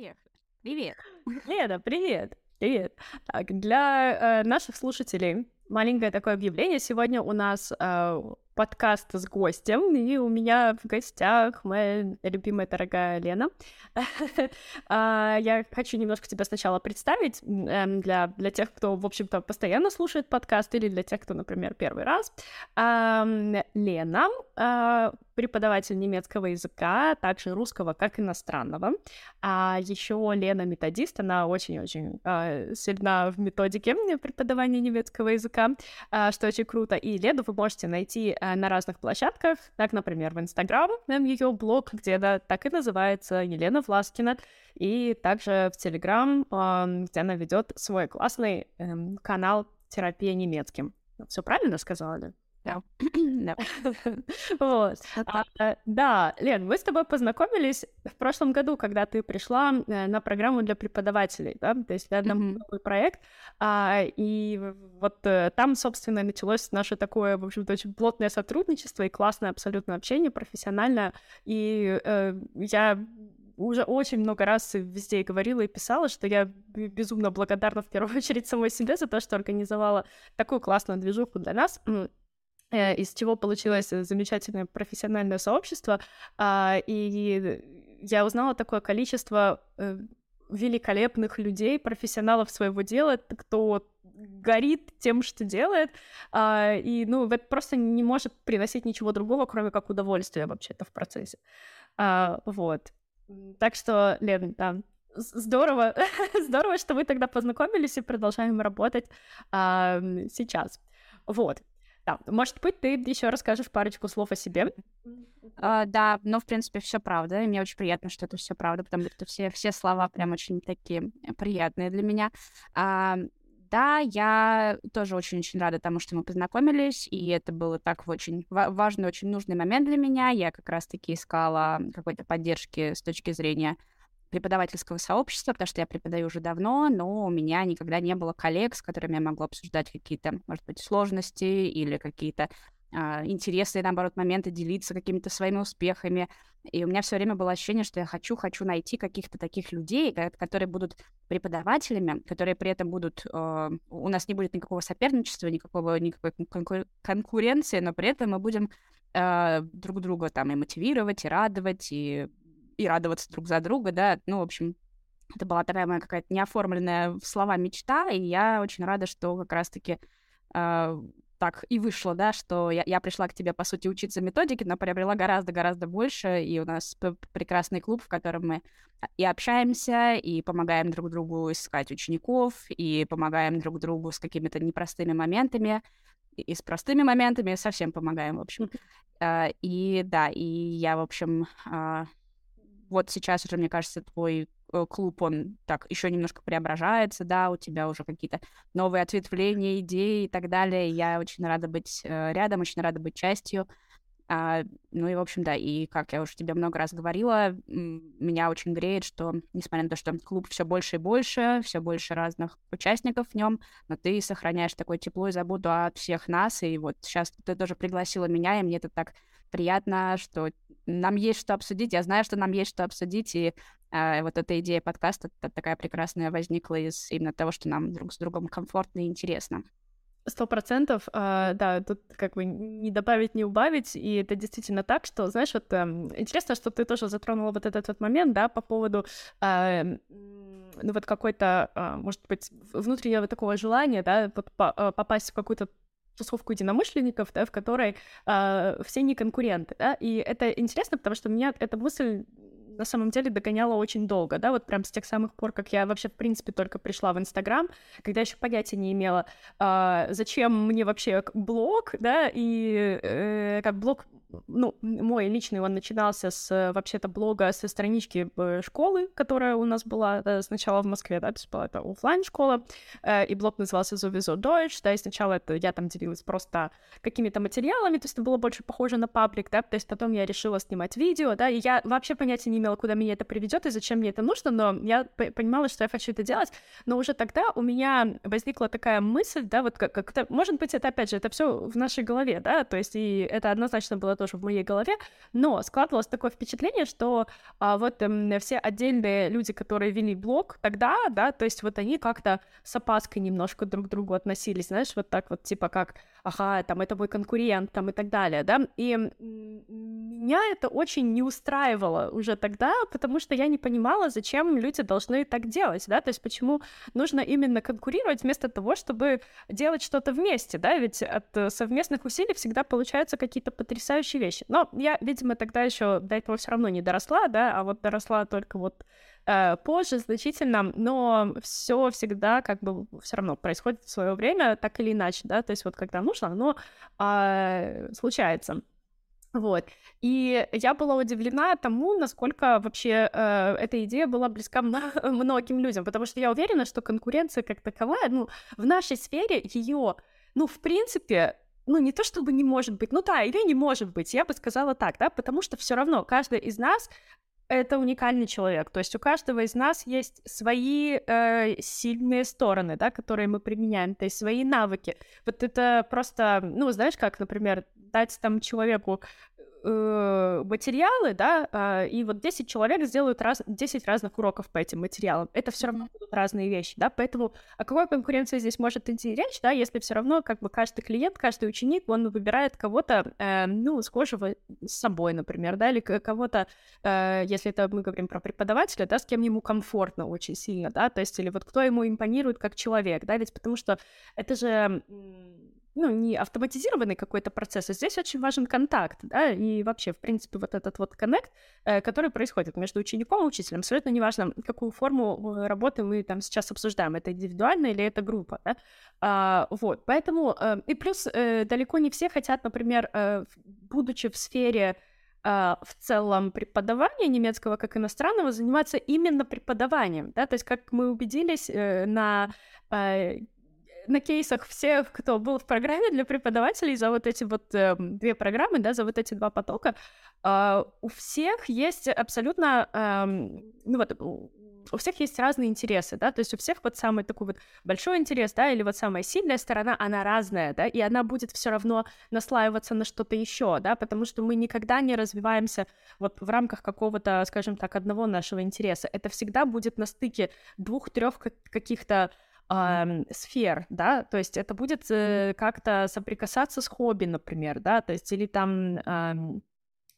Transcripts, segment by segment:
Поехали. Привет. Лена, привет. Привет. Так, для э, наших слушателей маленькое такое объявление. Сегодня у нас э, подкаст с гостем, и у меня в гостях моя любимая дорогая Лена. А, я хочу немножко тебя сначала представить эм, для, тех, кто, в общем-то, постоянно слушает подкаст, или для тех, кто, например, первый раз. Лена а, преподаватель немецкого языка, также русского как иностранного. А еще Лена методист, она очень-очень э, сильна в методике преподавания немецкого языка, э, что очень круто. И Лену вы можете найти э, на разных площадках, так, например, в Инстаграм, ее блог, где она так и называется, Елена Власкина, и также в Телеграм, э, где она ведет свой классный э, канал «Терапия немецким». Все правильно сказала? Да. Вот. А, да, Лен, мы с тобой познакомились в прошлом году, когда ты пришла э, на программу для преподавателей, да, то есть это новый проект, а, и вот э, там, собственно, началось наше такое, в общем-то, очень плотное сотрудничество и классное абсолютно общение, профессиональное, и э, я уже очень много раз везде говорила и писала, что я безумно благодарна в первую очередь самой себе за то, что организовала такую классную движуху для нас. Э, из чего получилось замечательное профессиональное сообщество, а, и я узнала такое количество э, великолепных людей, профессионалов своего дела, кто горит тем, что делает, а, и, ну, это просто не может приносить ничего другого, кроме как удовольствия вообще-то в процессе. А, вот. Так что, Лен, да, здорово, здорово, что мы тогда познакомились и продолжаем работать сейчас. Вот. Может быть, ты еще расскажешь парочку слов о себе. Uh, да, но в принципе все правда, и мне очень приятно, что это все правда, потому что все все слова прям очень такие приятные для меня. Uh, да, я тоже очень-очень рада тому, что мы познакомились, и это было так очень важный, очень нужный момент для меня. Я как раз-таки искала какой-то поддержки с точки зрения преподавательского сообщества, потому что я преподаю уже давно, но у меня никогда не было коллег, с которыми я могла обсуждать какие-то, может быть, сложности или какие-то а, интересные, наоборот, моменты, делиться какими-то своими успехами. И у меня все время было ощущение, что я хочу, хочу найти каких-то таких людей, которые будут преподавателями, которые при этом будут... Э, у нас не будет никакого соперничества, никакого, никакой конкуренции, но при этом мы будем э, друг друга там и мотивировать, и радовать, и и радоваться друг за друга, да, ну, в общем, это была такая моя какая-то неоформленная в слова мечта, и я очень рада, что как раз-таки э, так и вышло, да, что я, я пришла к тебе, по сути, учиться методике, но приобрела гораздо-гораздо больше, и у нас прекрасный клуб, в котором мы и общаемся, и помогаем друг другу искать учеников, и помогаем друг другу с какими-то непростыми моментами, и с простыми моментами совсем помогаем, в общем. Uh, и да, и я, в общем, вот сейчас уже, мне кажется, твой э, клуб, он так еще немножко преображается, да, у тебя уже какие-то новые ответвления, идеи и так далее. Я очень рада быть э, рядом, очень рада быть частью. А, ну и, в общем, да, и как я уже тебе много раз говорила, меня очень греет, что, несмотря на то, что клуб все больше и больше, все больше разных участников в нем, но ты сохраняешь такое тепло и заботу от всех нас, и вот сейчас ты тоже пригласила меня, и мне это так приятно, что нам есть что обсудить. Я знаю, что нам есть что обсудить, и э, вот эта идея подкаста такая прекрасная возникла из именно того, что нам друг с другом комфортно и интересно. Сто процентов, э, да, тут как бы не добавить, не убавить, и это действительно так, что, знаешь, вот э, интересно, что ты тоже затронула вот этот вот момент, да, по поводу, э, ну вот какой-то, э, может быть, внутреннего такого желания, да, вот э, попасть в какую-то тусовку единомышленников, да, в которой э, все не конкуренты, да, и это интересно, потому что меня эта мысль на самом деле догоняла очень долго, да, вот прям с тех самых пор, как я вообще, в принципе, только пришла в Инстаграм, когда еще понятия не имела, э, зачем мне вообще блог, да, и э, как блог ну, мой личный, он начинался с, вообще-то, блога со странички э, школы, которая у нас была э, сначала в Москве, да, была это офлайн школа э, и блог назывался Sowieso Deutsch, да, и сначала это я там делилась просто какими-то материалами, то есть это было больше похоже на паблик, да, то есть потом я решила снимать видео, да, и я вообще понятия не имела, куда меня это приведет и зачем мне это нужно, но я понимала, что я хочу это делать, но уже тогда у меня возникла такая мысль, да, вот как-то, может быть, это, опять же, это все в нашей голове, да, то есть и это однозначно было тоже в моей голове, но складывалось такое впечатление, что а, вот эм, все отдельные люди, которые вели блог тогда, да, то есть вот они как-то с опаской немножко друг к другу относились, знаешь, вот так вот, типа как, ага, там, это мой конкурент, там, и так далее, да, и меня это очень не устраивало уже тогда, потому что я не понимала, зачем люди должны так делать, да, то есть почему нужно именно конкурировать вместо того, чтобы делать что-то вместе, да, ведь от э, совместных усилий всегда получаются какие-то потрясающие вещи. Но я, видимо, тогда еще до этого все равно не доросла, да, а вот доросла только вот э, позже значительно, но все всегда как бы все равно происходит в свое время, так или иначе, да, то есть вот когда нужно, оно э, случается. Вот. И я была удивлена тому, насколько вообще э, эта идея была близка многим людям, потому что я уверена, что конкуренция как таковая, ну, в нашей сфере ее, ну, в принципе, ну, не то чтобы не может быть, ну да, или не может быть, я бы сказала так, да, потому что все равно каждый из нас это уникальный человек. То есть у каждого из нас есть свои э, сильные стороны, да, которые мы применяем, то есть свои навыки. Вот это просто, ну, знаешь, как, например, дать там человеку э, материалы, да, э, и вот 10 человек сделают раз, 10 разных уроков по этим материалам. Это все равно будут разные вещи, да, поэтому о какой конкуренции здесь может идти речь, да, если все равно как бы каждый клиент, каждый ученик, он выбирает кого-то, э, ну, схожего с собой, например, да, или кого-то, э, если это мы говорим про преподавателя, да, с кем ему комфортно очень сильно, да, то есть или вот кто ему импонирует как человек, да, ведь потому что это же ну, не автоматизированный какой-то процесс, а здесь очень важен контакт, да, и вообще, в принципе, вот этот вот коннект, э, который происходит между учеником и учителем, абсолютно неважно, какую форму э, работы мы там сейчас обсуждаем, это индивидуально или это группа, да, а, вот, поэтому, э, и плюс далеко не все хотят, например, будучи в сфере в целом преподавания немецкого как иностранного заниматься именно преподаванием, да, то есть как мы убедились на на кейсах всех, кто был в программе для преподавателей за вот эти вот э, две программы, да, за вот эти два потока, э, у всех есть абсолютно, э, ну вот, у всех есть разные интересы, да, то есть у всех вот самый такой вот большой интерес, да, или вот самая сильная сторона, она разная, да, и она будет все равно наслаиваться на что-то еще, да, потому что мы никогда не развиваемся вот в рамках какого-то, скажем так, одного нашего интереса. Это всегда будет на стыке двух-трех каких-то э, сфер, да, то есть это будет э, как-то соприкасаться с хобби, например, да, то есть или там, э,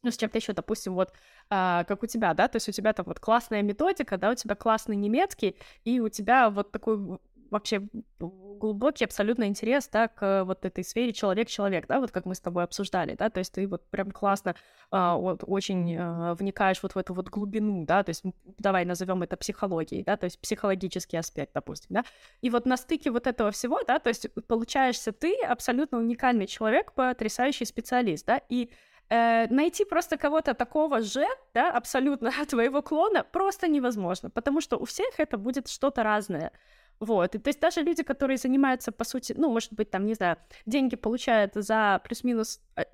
ну, с чем-то еще, допустим, вот э, как у тебя, да, то есть у тебя там вот классная методика, да, у тебя классный немецкий, и у тебя вот такой вообще глубокий абсолютно интерес, да, к вот этой сфере человек-человек, да, вот как мы с тобой обсуждали, да, то есть ты вот прям классно а, вот очень а, вникаешь вот в эту вот глубину, да, то есть давай назовем это психологией, да, то есть психологический аспект, допустим, да, и вот на стыке вот этого всего, да, то есть получаешься ты абсолютно уникальный человек, потрясающий специалист, да, и э, найти просто кого-то такого же, да, абсолютно твоего клона просто невозможно, потому что у всех это будет что-то разное. Вот. И, то есть даже люди, которые занимаются, по сути, ну, может быть, там, не знаю, деньги получают за плюс-минус э,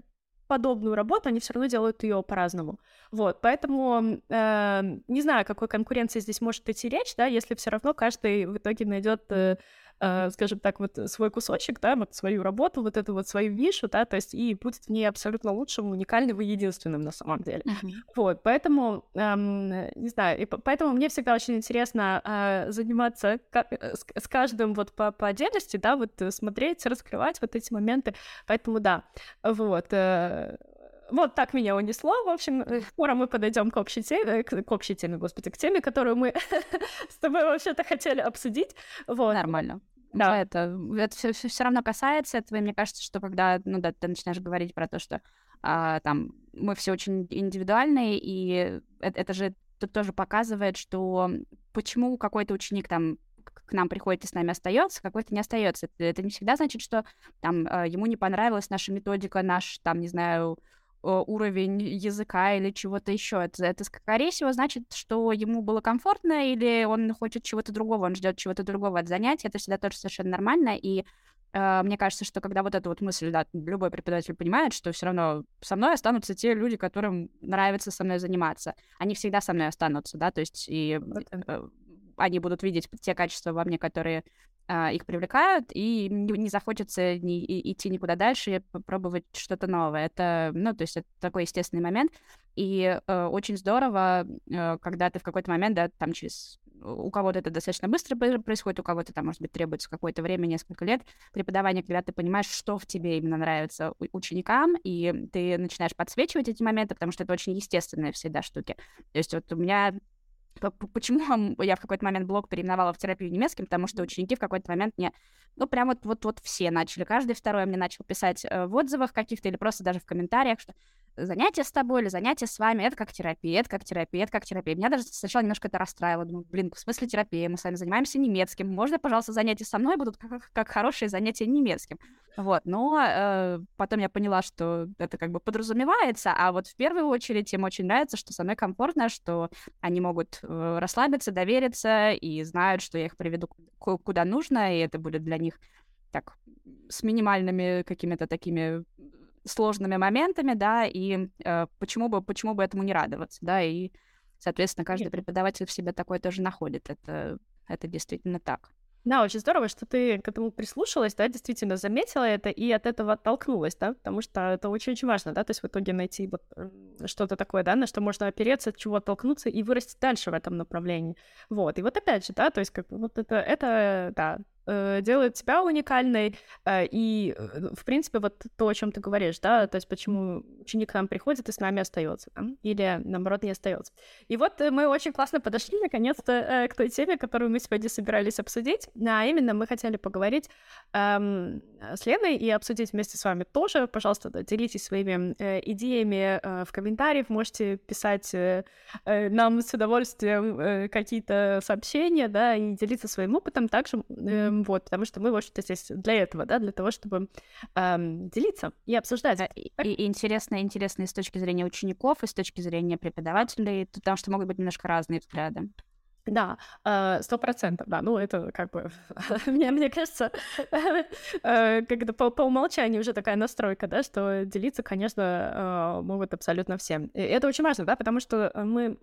подобную работу, они все равно делают ее по-разному. Вот, поэтому э, не знаю, какой конкуренции здесь может идти речь, да, если все равно каждый в итоге найдет э, э, скажем так, вот свой кусочек, да, вот свою работу, вот эту вот свою нишу, да, то есть и будет в ней абсолютно лучшим, уникальным и единственным на самом деле. Uh-huh. Вот, поэтому, эм, не знаю, и поэтому мне всегда очень интересно э, заниматься э, с, с каждым вот по, по отдельности, да, вот смотреть, раскрывать вот эти моменты, поэтому да, вот. Э, вот так меня унесло. В общем, скоро мы подойдем к общей теме, к, к общей теме, господи, к теме, которую мы с тобой вообще-то хотели обсудить. Вот. Нормально. Да, это, это все, все, все равно касается этого, и мне кажется, что когда, ну да, ты начинаешь говорить про то, что а, там мы все очень индивидуальные, и это, это же тут тоже показывает, что почему какой-то ученик там к нам приходит и с нами остается, какой-то не остается. Это, это не всегда значит, что там а, ему не понравилась наша методика, наш там, не знаю, уровень языка или чего-то еще. Это, это, скорее всего, значит, что ему было комфортно или он хочет чего-то другого, он ждет чего-то другого от занятия. Это всегда тоже совершенно нормально. И э, мне кажется, что когда вот эта вот мысль, да, любой преподаватель понимает, что все равно со мной останутся те люди, которым нравится со мной заниматься. Они всегда со мной останутся, да, то есть и э, они будут видеть те качества во мне, которые а, их привлекают, и не, не захочется ни, и, идти никуда дальше и попробовать что-то новое. Это, ну, то есть это такой естественный момент. И э, очень здорово, э, когда ты в какой-то момент, да, там через у кого-то это достаточно быстро происходит, у кого-то там, может быть, требуется какое-то время, несколько лет преподавания, когда ты понимаешь, что в тебе именно нравится ученикам, и ты начинаешь подсвечивать эти моменты, потому что это очень естественные всегда штуки. То есть вот у меня Почему я в какой-то момент блог переименовала в терапию немецким? Потому что ученики в какой-то момент мне, ну, прям вот, вот, вот все начали. Каждый второй мне начал писать э, в отзывах каких-то или просто даже в комментариях, что занятие с тобой или занятие с вами, это как терапия, это как терапия, это как терапия. Меня даже сначала немножко это расстраивало. Думаю, блин, в смысле терапия? Мы с вами занимаемся немецким. Можно, пожалуйста, занятия со мной будут как, как хорошие занятия немецким? Вот, но э, потом я поняла, что это как бы подразумевается, а вот в первую очередь им очень нравится, что со мной комфортно, что они могут расслабиться, довериться и знают, что я их приведу куда нужно, и это будет для них так с минимальными какими-то такими сложными моментами, да, и э, почему, бы, почему бы этому не радоваться, да, и, соответственно, каждый преподаватель в себе такое тоже находит, это, это действительно так. Да, очень здорово, что ты к этому прислушалась, да, действительно заметила это и от этого оттолкнулась, да, потому что это очень-очень важно, да, то есть в итоге найти вот что-то такое, да, на что можно опереться, от чего оттолкнуться и вырасти дальше в этом направлении. Вот, и вот опять же, да, то есть как вот это, это, да, делает тебя уникальной, э, и, э, в принципе, вот то, о чем ты говоришь, да, то есть почему ученик к нам приходит и с нами остается, да? или, наоборот, не остается. И вот мы очень классно подошли, наконец-то, к той теме, которую мы сегодня собирались обсудить, а именно мы хотели поговорить эм, с Леной и обсудить вместе с вами тоже, пожалуйста, да, делитесь своими э, идеями э, в комментариях, можете писать э, э, нам с удовольствием э, какие-то сообщения, да, и делиться своим опытом также, э, вот, потому что мы, в общем-то, здесь для этого, да, для того, чтобы эм, делиться и обсуждать. И, и интересно, интересно и с точки зрения учеников, и с точки зрения преподавателей, потому что могут быть немножко разные взгляды. Да, э, сто процентов, да, ну это как бы, мне, мне кажется, э, когда по, по умолчанию уже такая настройка, да, что делиться, конечно, э, могут абсолютно всем. И это очень важно, да, потому что мы,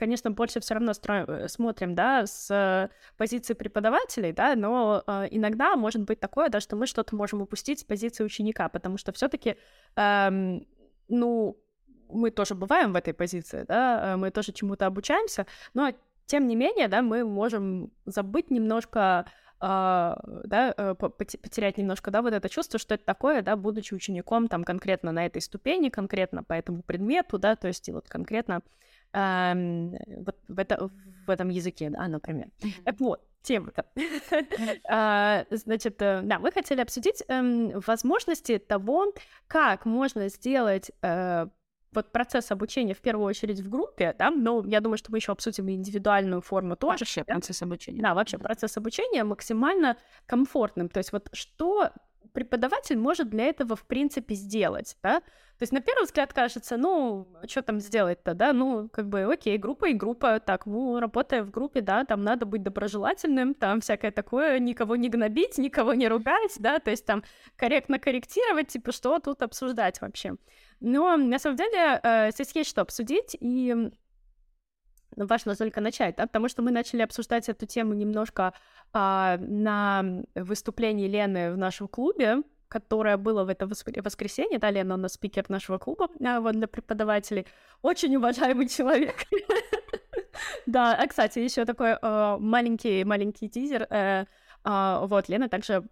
конечно, больше все равно строим, смотрим, да, с позиции преподавателей, да, но иногда может быть такое, да, что мы что-то можем упустить с позиции ученика, потому что все-таки, эм, ну, мы тоже бываем в этой позиции, да, мы тоже чему-то обучаемся, но тем не менее, да, мы можем забыть немножко Uh, да, uh, потерять немножко, да, вот это чувство, что это такое, да, будучи учеником там конкретно на этой ступени, конкретно по этому предмету, да, то есть и вот конкретно uh, вот в, это, в этом языке, да, например. Так вот, тема-то. uh, значит, э, да, мы хотели обсудить um, возможности того, как можно сделать uh, вот процесс обучения в первую очередь в группе, да, но я думаю, что мы еще обсудим индивидуальную форму тоже. Вообще да? процесс обучения. Да, вообще процесс обучения максимально комфортным. То есть вот что преподаватель может для этого в принципе сделать, да? То есть на первый взгляд кажется, ну, что там сделать-то, да, ну, как бы, окей, группа и группа, так, ну, работая в группе, да, там надо быть доброжелательным, там всякое такое, никого не гнобить, никого не ругать, да, то есть там корректно корректировать, типа, что тут обсуждать вообще. Но на самом деле э, здесь есть что обсудить, и важно только начать, да, потому что мы начали обсуждать эту тему немножко а, на выступлении Лены в нашем клубе, которое было в это воскресенье, да, Лена, у спикер нашего клуба, а, вот для преподавателей, очень уважаемый человек. Да, а, кстати, еще такой э, маленький маленький тизер. Э, а, вот, Лена также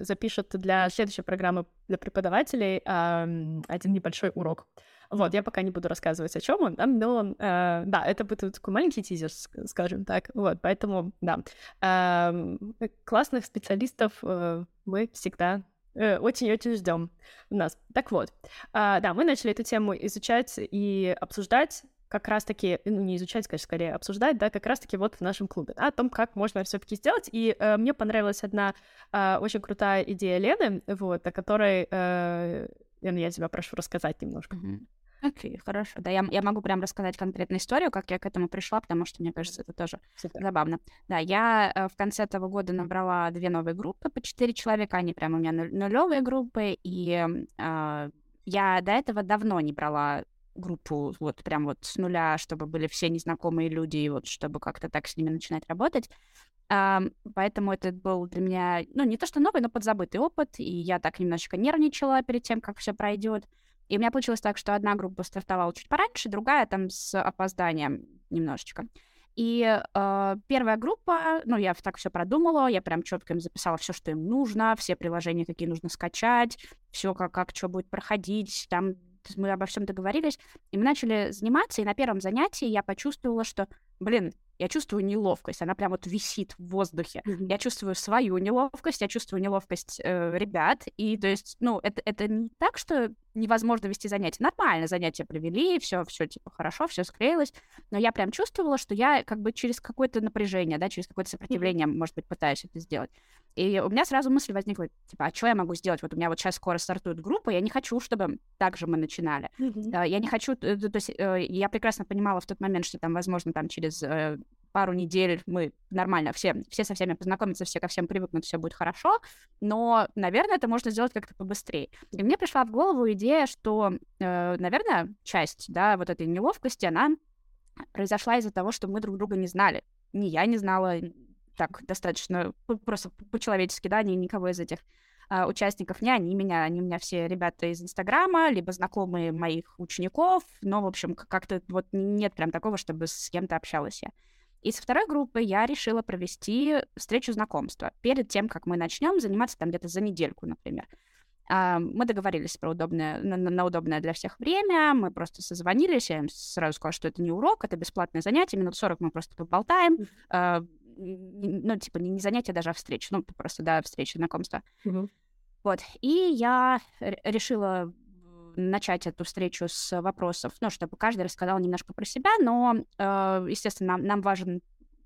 запишет для следующей программы для преподавателей один небольшой урок. Вот, я пока не буду рассказывать, о чем он, но э, да, это будет такой маленький тизер, скажем так. Вот, поэтому, да, э, классных специалистов э, мы всегда э, очень-очень ждем у нас. Так вот, э, да, мы начали эту тему изучать и обсуждать как раз-таки, ну, не изучать, конечно, скорее обсуждать, да, как раз-таки вот в нашем клубе, да, о том, как можно все таки сделать. И э, мне понравилась одна э, очень крутая идея Лены, вот, о которой, э, Лена, я тебя прошу рассказать немножко. Окей, okay, хорошо. Да, я, я могу прям рассказать конкретную историю, как я к этому пришла, потому что, мне кажется, это тоже Супер. забавно. Да, я э, в конце этого года набрала две новые группы по четыре человека, они прям у меня нулевые группы, и э, я до этого давно не брала группу вот прям вот с нуля, чтобы были все незнакомые люди, и вот чтобы как-то так с ними начинать работать. Um, поэтому это был для меня, ну, не то что новый, но подзабытый опыт, и я так немножечко нервничала перед тем, как все пройдет. И у меня получилось так, что одна группа стартовала чуть пораньше, другая там с опозданием немножечко. И э, первая группа, ну, я так все продумала, я прям четко им записала все, что им нужно, все приложения, какие нужно скачать, все, как, как что будет проходить, там мы обо всем договорились, и мы начали заниматься, и на первом занятии я почувствовала, что, блин, я чувствую неловкость, она прям вот висит в воздухе. Mm-hmm. Я чувствую свою неловкость, я чувствую неловкость э, ребят, и то есть, ну, это, это не так, что невозможно вести занятия. Нормально занятия провели, все, все типа хорошо, все склеилось, но я прям чувствовала, что я как бы через какое-то напряжение, да, через какое-то сопротивление, mm-hmm. может быть, пытаюсь это сделать. И у меня сразу мысль возникла, типа, а что я могу сделать? Вот у меня вот сейчас скоро стартует группа, я не хочу, чтобы так же мы начинали. Mm-hmm. Я не хочу, э, то есть э, я прекрасно понимала в тот момент, что там, возможно, там через пару недель мы нормально все, все со всеми познакомятся, все ко всем привыкнут, все будет хорошо, но, наверное, это можно сделать как-то побыстрее. И мне пришла в голову идея, что, э, наверное, часть, да, вот этой неловкости, она произошла из-за того, что мы друг друга не знали. Ни я не знала так достаточно, просто по-человечески, да, ни никого из этих Uh, участников, не они меня, они у меня все ребята из Инстаграма, либо знакомые моих учеников, но, в общем, как-то вот нет прям такого, чтобы с кем-то общалась я. И со второй группой я решила провести встречу знакомства перед тем, как мы начнем заниматься там где-то за недельку, например. А, мы договорились про удобное, на, на удобное для всех время, мы просто созвонились, я им сразу сказала, что это не урок, это бесплатное занятие, минут 40 мы просто поболтаем, а, ну, типа, не занятие даже, а встреча, ну, просто, да, встреча, знакомства. Mm-hmm. Вот, и я решила начать эту встречу с вопросов, ну, чтобы каждый рассказал немножко про себя, но, э, естественно, нам, нам важен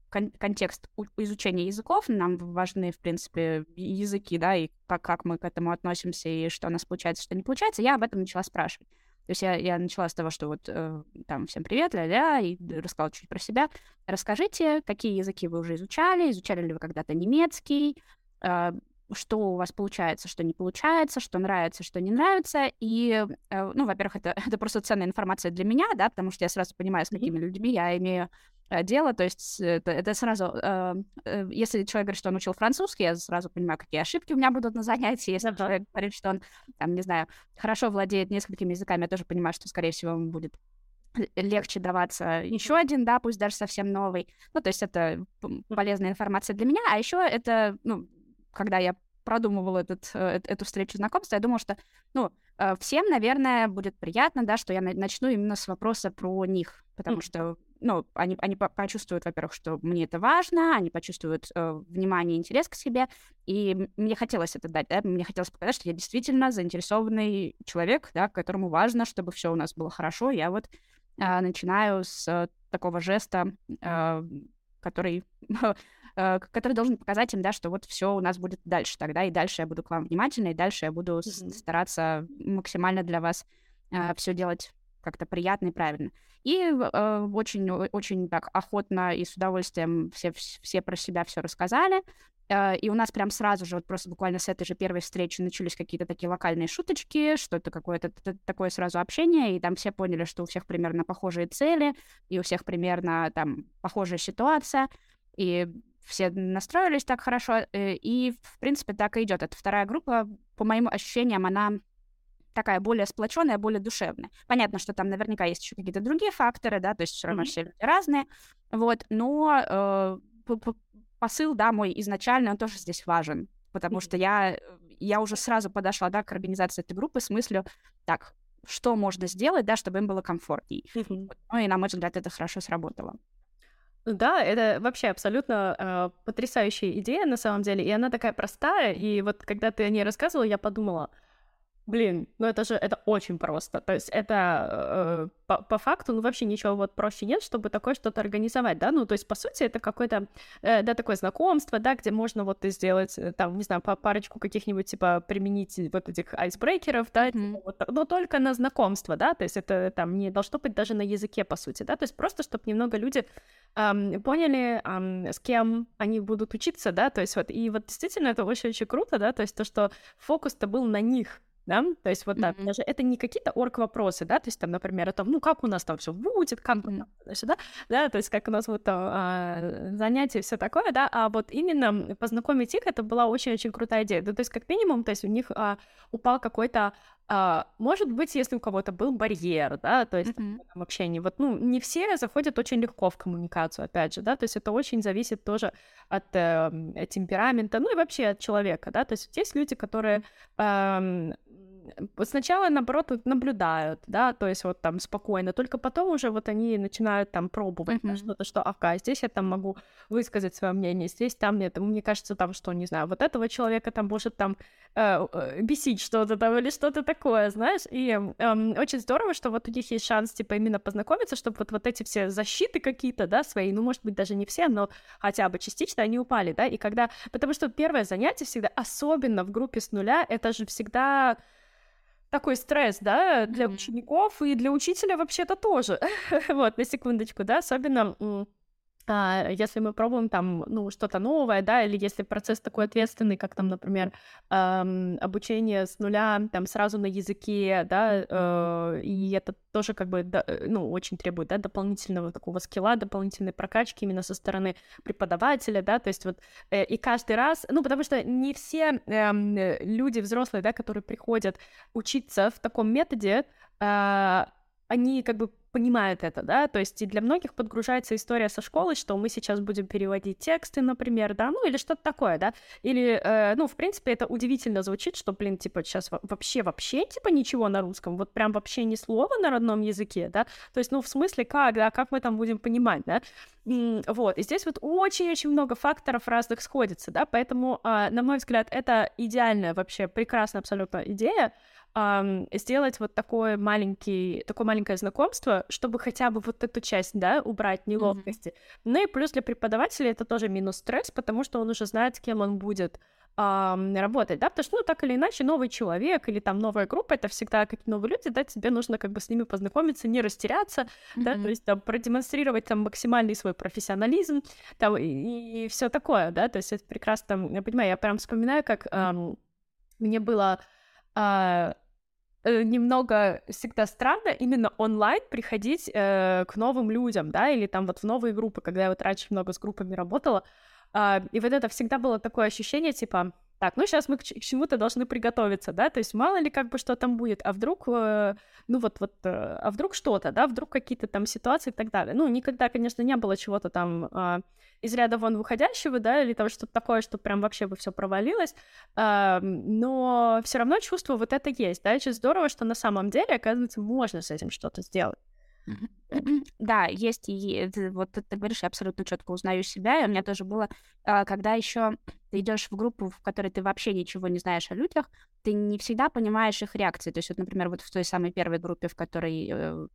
кон- контекст изучения языков, нам важны, в принципе, языки, да, и как, как мы к этому относимся, и что у нас получается, что не получается, я об этом начала спрашивать. То есть я, я начала с того, что вот э, там всем привет, ля-ля, и рассказала чуть про себя. Расскажите, какие языки вы уже изучали, изучали ли вы когда-то немецкий, э, что у вас получается, что не получается, что нравится, что не нравится. И, э, ну, во-первых, это, это просто ценная информация для меня, да, потому что я сразу понимаю, с какими людьми я имею дело. То есть это, это сразу... Э, если человек говорит, что он учил французский, я сразу понимаю, какие ошибки у меня будут на занятии. Если человек говорит, что он, там, не знаю, хорошо владеет несколькими языками, я тоже понимаю, что, скорее всего, ему будет легче даваться еще один, да, пусть даже совсем новый. Ну, то есть это полезная информация для меня, а еще это, ну, когда я продумывала этот, э, эту встречу знакомства, я думала, что, ну, э, всем, наверное, будет приятно, да, что я начну именно с вопроса про них, потому mm. что, ну, они, они почувствуют, во-первых, что мне это важно, они почувствуют э, внимание и интерес к себе, и мне хотелось это дать, да, мне хотелось показать, что я действительно заинтересованный человек, да, которому важно, чтобы все у нас было хорошо. Я вот э, начинаю с э, такого жеста, э, который Э, который должен показать им, да, что вот все у нас будет дальше тогда, и дальше я буду к вам внимательна, и дальше я буду mm-hmm. стараться максимально для вас э, все делать как-то приятно и правильно. И э, очень, очень так охотно и с удовольствием все, все про себя все рассказали. Э, и у нас прям сразу же, вот просто буквально с этой же первой встречи начались какие-то такие локальные шуточки, что-то какое-то такое сразу общение, и там все поняли, что у всех примерно похожие цели, и у всех примерно там похожая ситуация. И все настроились так хорошо, э, и, в принципе, так и идет. Эта вторая группа, по моим ощущениям, она такая более сплоченная, более душевная. Понятно, что там наверняка есть еще какие-то другие факторы, да, то есть все равно mm-hmm. все люди разные, вот, но э, посыл, да, мой изначально, он тоже здесь важен, потому mm-hmm. что я, я уже сразу подошла, да, к организации этой группы с мыслью, так, что можно сделать, да, чтобы им было комфортней. Mm-hmm. Ну и, на мой взгляд, это хорошо сработало. Да, это вообще абсолютно э, потрясающая идея на самом деле, и она такая простая, и вот когда ты о ней рассказывала, я подумала, Блин, ну это же, это очень просто. То есть это э, по, по факту, ну вообще ничего вот проще нет, чтобы такое что-то организовать, да? Ну то есть по сути это какое-то, э, да, такое знакомство, да, где можно вот сделать, э, там, не знаю, парочку каких-нибудь, типа, применить вот этих айсбрейкеров, да, mm-hmm. вот, но только на знакомство, да, то есть это там не должно быть даже на языке, по сути, да, то есть просто, чтобы немного люди эм, поняли, эм, с кем они будут учиться, да, то есть вот, и вот действительно это очень-очень круто, да, то есть то, что фокус-то был на них, да, то есть вот mm-hmm. даже это не какие-то орг-вопросы, да, то есть там, например, о том, ну, как у нас там все будет, как mm-hmm. сюда, да, то есть как у нас вот а, занятия, все такое, да, а вот именно познакомить их, это была очень-очень крутая идея, да, то есть как минимум, то есть у них а, упал какой-то а, может быть, если у кого-то был барьер, да, то есть mm-hmm. в общении, вот, ну, не все заходят очень легко в коммуникацию, опять же, да, то есть это очень зависит тоже от э, темперамента, ну и вообще от человека, да, то есть есть люди, которые э, сначала, наоборот, наблюдают, да, то есть вот там спокойно, только потом уже вот они начинают там пробовать mm-hmm. что-то, что, ага, здесь я там могу высказать свое мнение, здесь там нет, мне кажется там, что, не знаю, вот этого человека там может там э, э, бесить что-то там или что-то такое, знаешь, и э, очень здорово, что вот у них есть шанс, типа, именно познакомиться, чтобы вот, вот эти все защиты какие-то, да, свои, ну, может быть, даже не все, но хотя бы частично они упали, да, и когда, потому что первое занятие всегда, особенно в группе с нуля, это же всегда такой стресс, да, для mm-hmm. учеников и для учителя вообще-то тоже. вот, на секундочку, да, особенно если мы пробуем там, ну, что-то новое, да, или если процесс такой ответственный, как там, например, эм, обучение с нуля, там, сразу на языке, да, э, и это тоже как бы, да, э, ну, очень требует, да, дополнительного такого скилла, дополнительной прокачки именно со стороны преподавателя, да, то есть вот, э, и каждый раз, ну, потому что не все э, люди взрослые, да, которые приходят учиться в таком методе, э, они как бы понимают это, да, то есть и для многих подгружается история со школы, что мы сейчас будем переводить тексты, например, да, ну или что-то такое, да, или, э, ну, в принципе, это удивительно звучит, что, блин, типа, сейчас вообще-вообще, типа, ничего на русском, вот прям вообще ни слова на родном языке, да, то есть, ну, в смысле, как, да, как мы там будем понимать, да, вот, и здесь вот очень-очень много факторов разных сходится, да, поэтому, э, на мой взгляд, это идеальная вообще, прекрасная абсолютно идея, эм, сделать вот такое маленький, такое маленькое знакомство, чтобы хотя бы вот эту часть, да, убрать неловкости. Mm-hmm. Ну и плюс для преподавателя это тоже минус стресс, потому что он уже знает, с кем он будет эм, работать, да, потому что, ну, так или иначе, новый человек или там новая группа, это всегда какие-то новые люди, да, тебе нужно как бы с ними познакомиться, не растеряться, mm-hmm. да, то есть там продемонстрировать там максимальный свой профессионализм, там, и, и все такое, да, то есть это прекрасно, я понимаю, я прям вспоминаю, как эм, мне было Э, немного всегда странно именно онлайн приходить э, к новым людям, да, или там вот в новые группы, когда я вот раньше много с группами работала, э, и вот это всегда было такое ощущение, типа, так, ну сейчас мы к, чему-то должны приготовиться, да, то есть мало ли как бы что там будет, а вдруг, э, ну вот, вот, э, а вдруг что-то, да, вдруг какие-то там ситуации и так далее. Ну, никогда, конечно, не было чего-то там э, из ряда вон выходящего, да, или там что-то такое, что прям вообще бы все провалилось, э, но все равно чувство вот это есть, да, очень здорово, что на самом деле, оказывается, можно с этим что-то сделать. Да, есть и вот ты говоришь, я абсолютно четко узнаю себя, и у меня тоже было, а, когда еще ты идешь в группу, в которой ты вообще ничего не знаешь о людях, ты не всегда понимаешь их реакции. То есть, вот, например, вот в той самой первой группе, в которой э,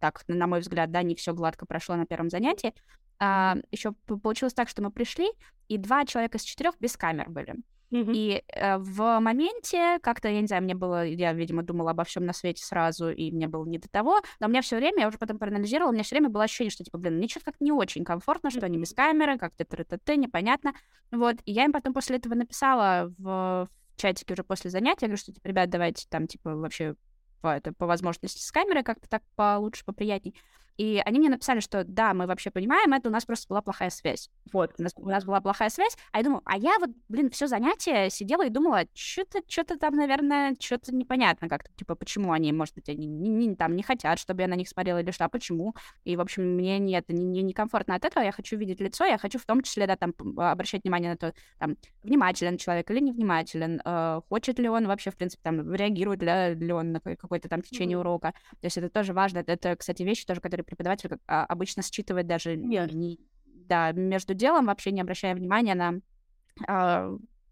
так, на мой взгляд, да, не все гладко прошло на первом занятии, а, еще получилось так, что мы пришли, и два человека из четырех без камер были. Mm-hmm. И э, в моменте как-то, я не знаю, мне было, я, видимо, думала обо всем на свете сразу, и мне было не до того, но у меня все время, я уже потом проанализировала, у меня все время было ощущение, что, типа, блин, мне что-то как не очень комфортно, что они без камеры, как-то т непонятно. Вот, и я им потом после этого написала в, в чатике уже после занятия, говорю, что, типа, ребят, давайте там, типа, вообще по, это, по возможности с камерой как-то так получше, поприятней. И они мне написали, что да, мы вообще понимаем, это у нас просто была плохая связь. Вот, у нас, у нас была плохая связь. А я думаю, а я вот, блин, все занятие сидела и думала, что-то, что-то там, наверное, что-то непонятно как-то, типа, почему они, может быть, они не, не, там не хотят, чтобы я на них смотрела или что, а почему? И, в общем, мне нет, не, не, некомфортно от этого, я хочу видеть лицо, я хочу в том числе, да, там, обращать внимание на то, там, внимателен человек или невнимателен, э, хочет ли он вообще, в принципе, там, реагирует ли, ли он на какое-то там течение mm-hmm. урока. То есть это тоже важно, это, кстати, вещи тоже, которые преподаватель как, а, обычно считывает даже не, да, между делом, вообще не обращая внимания на а,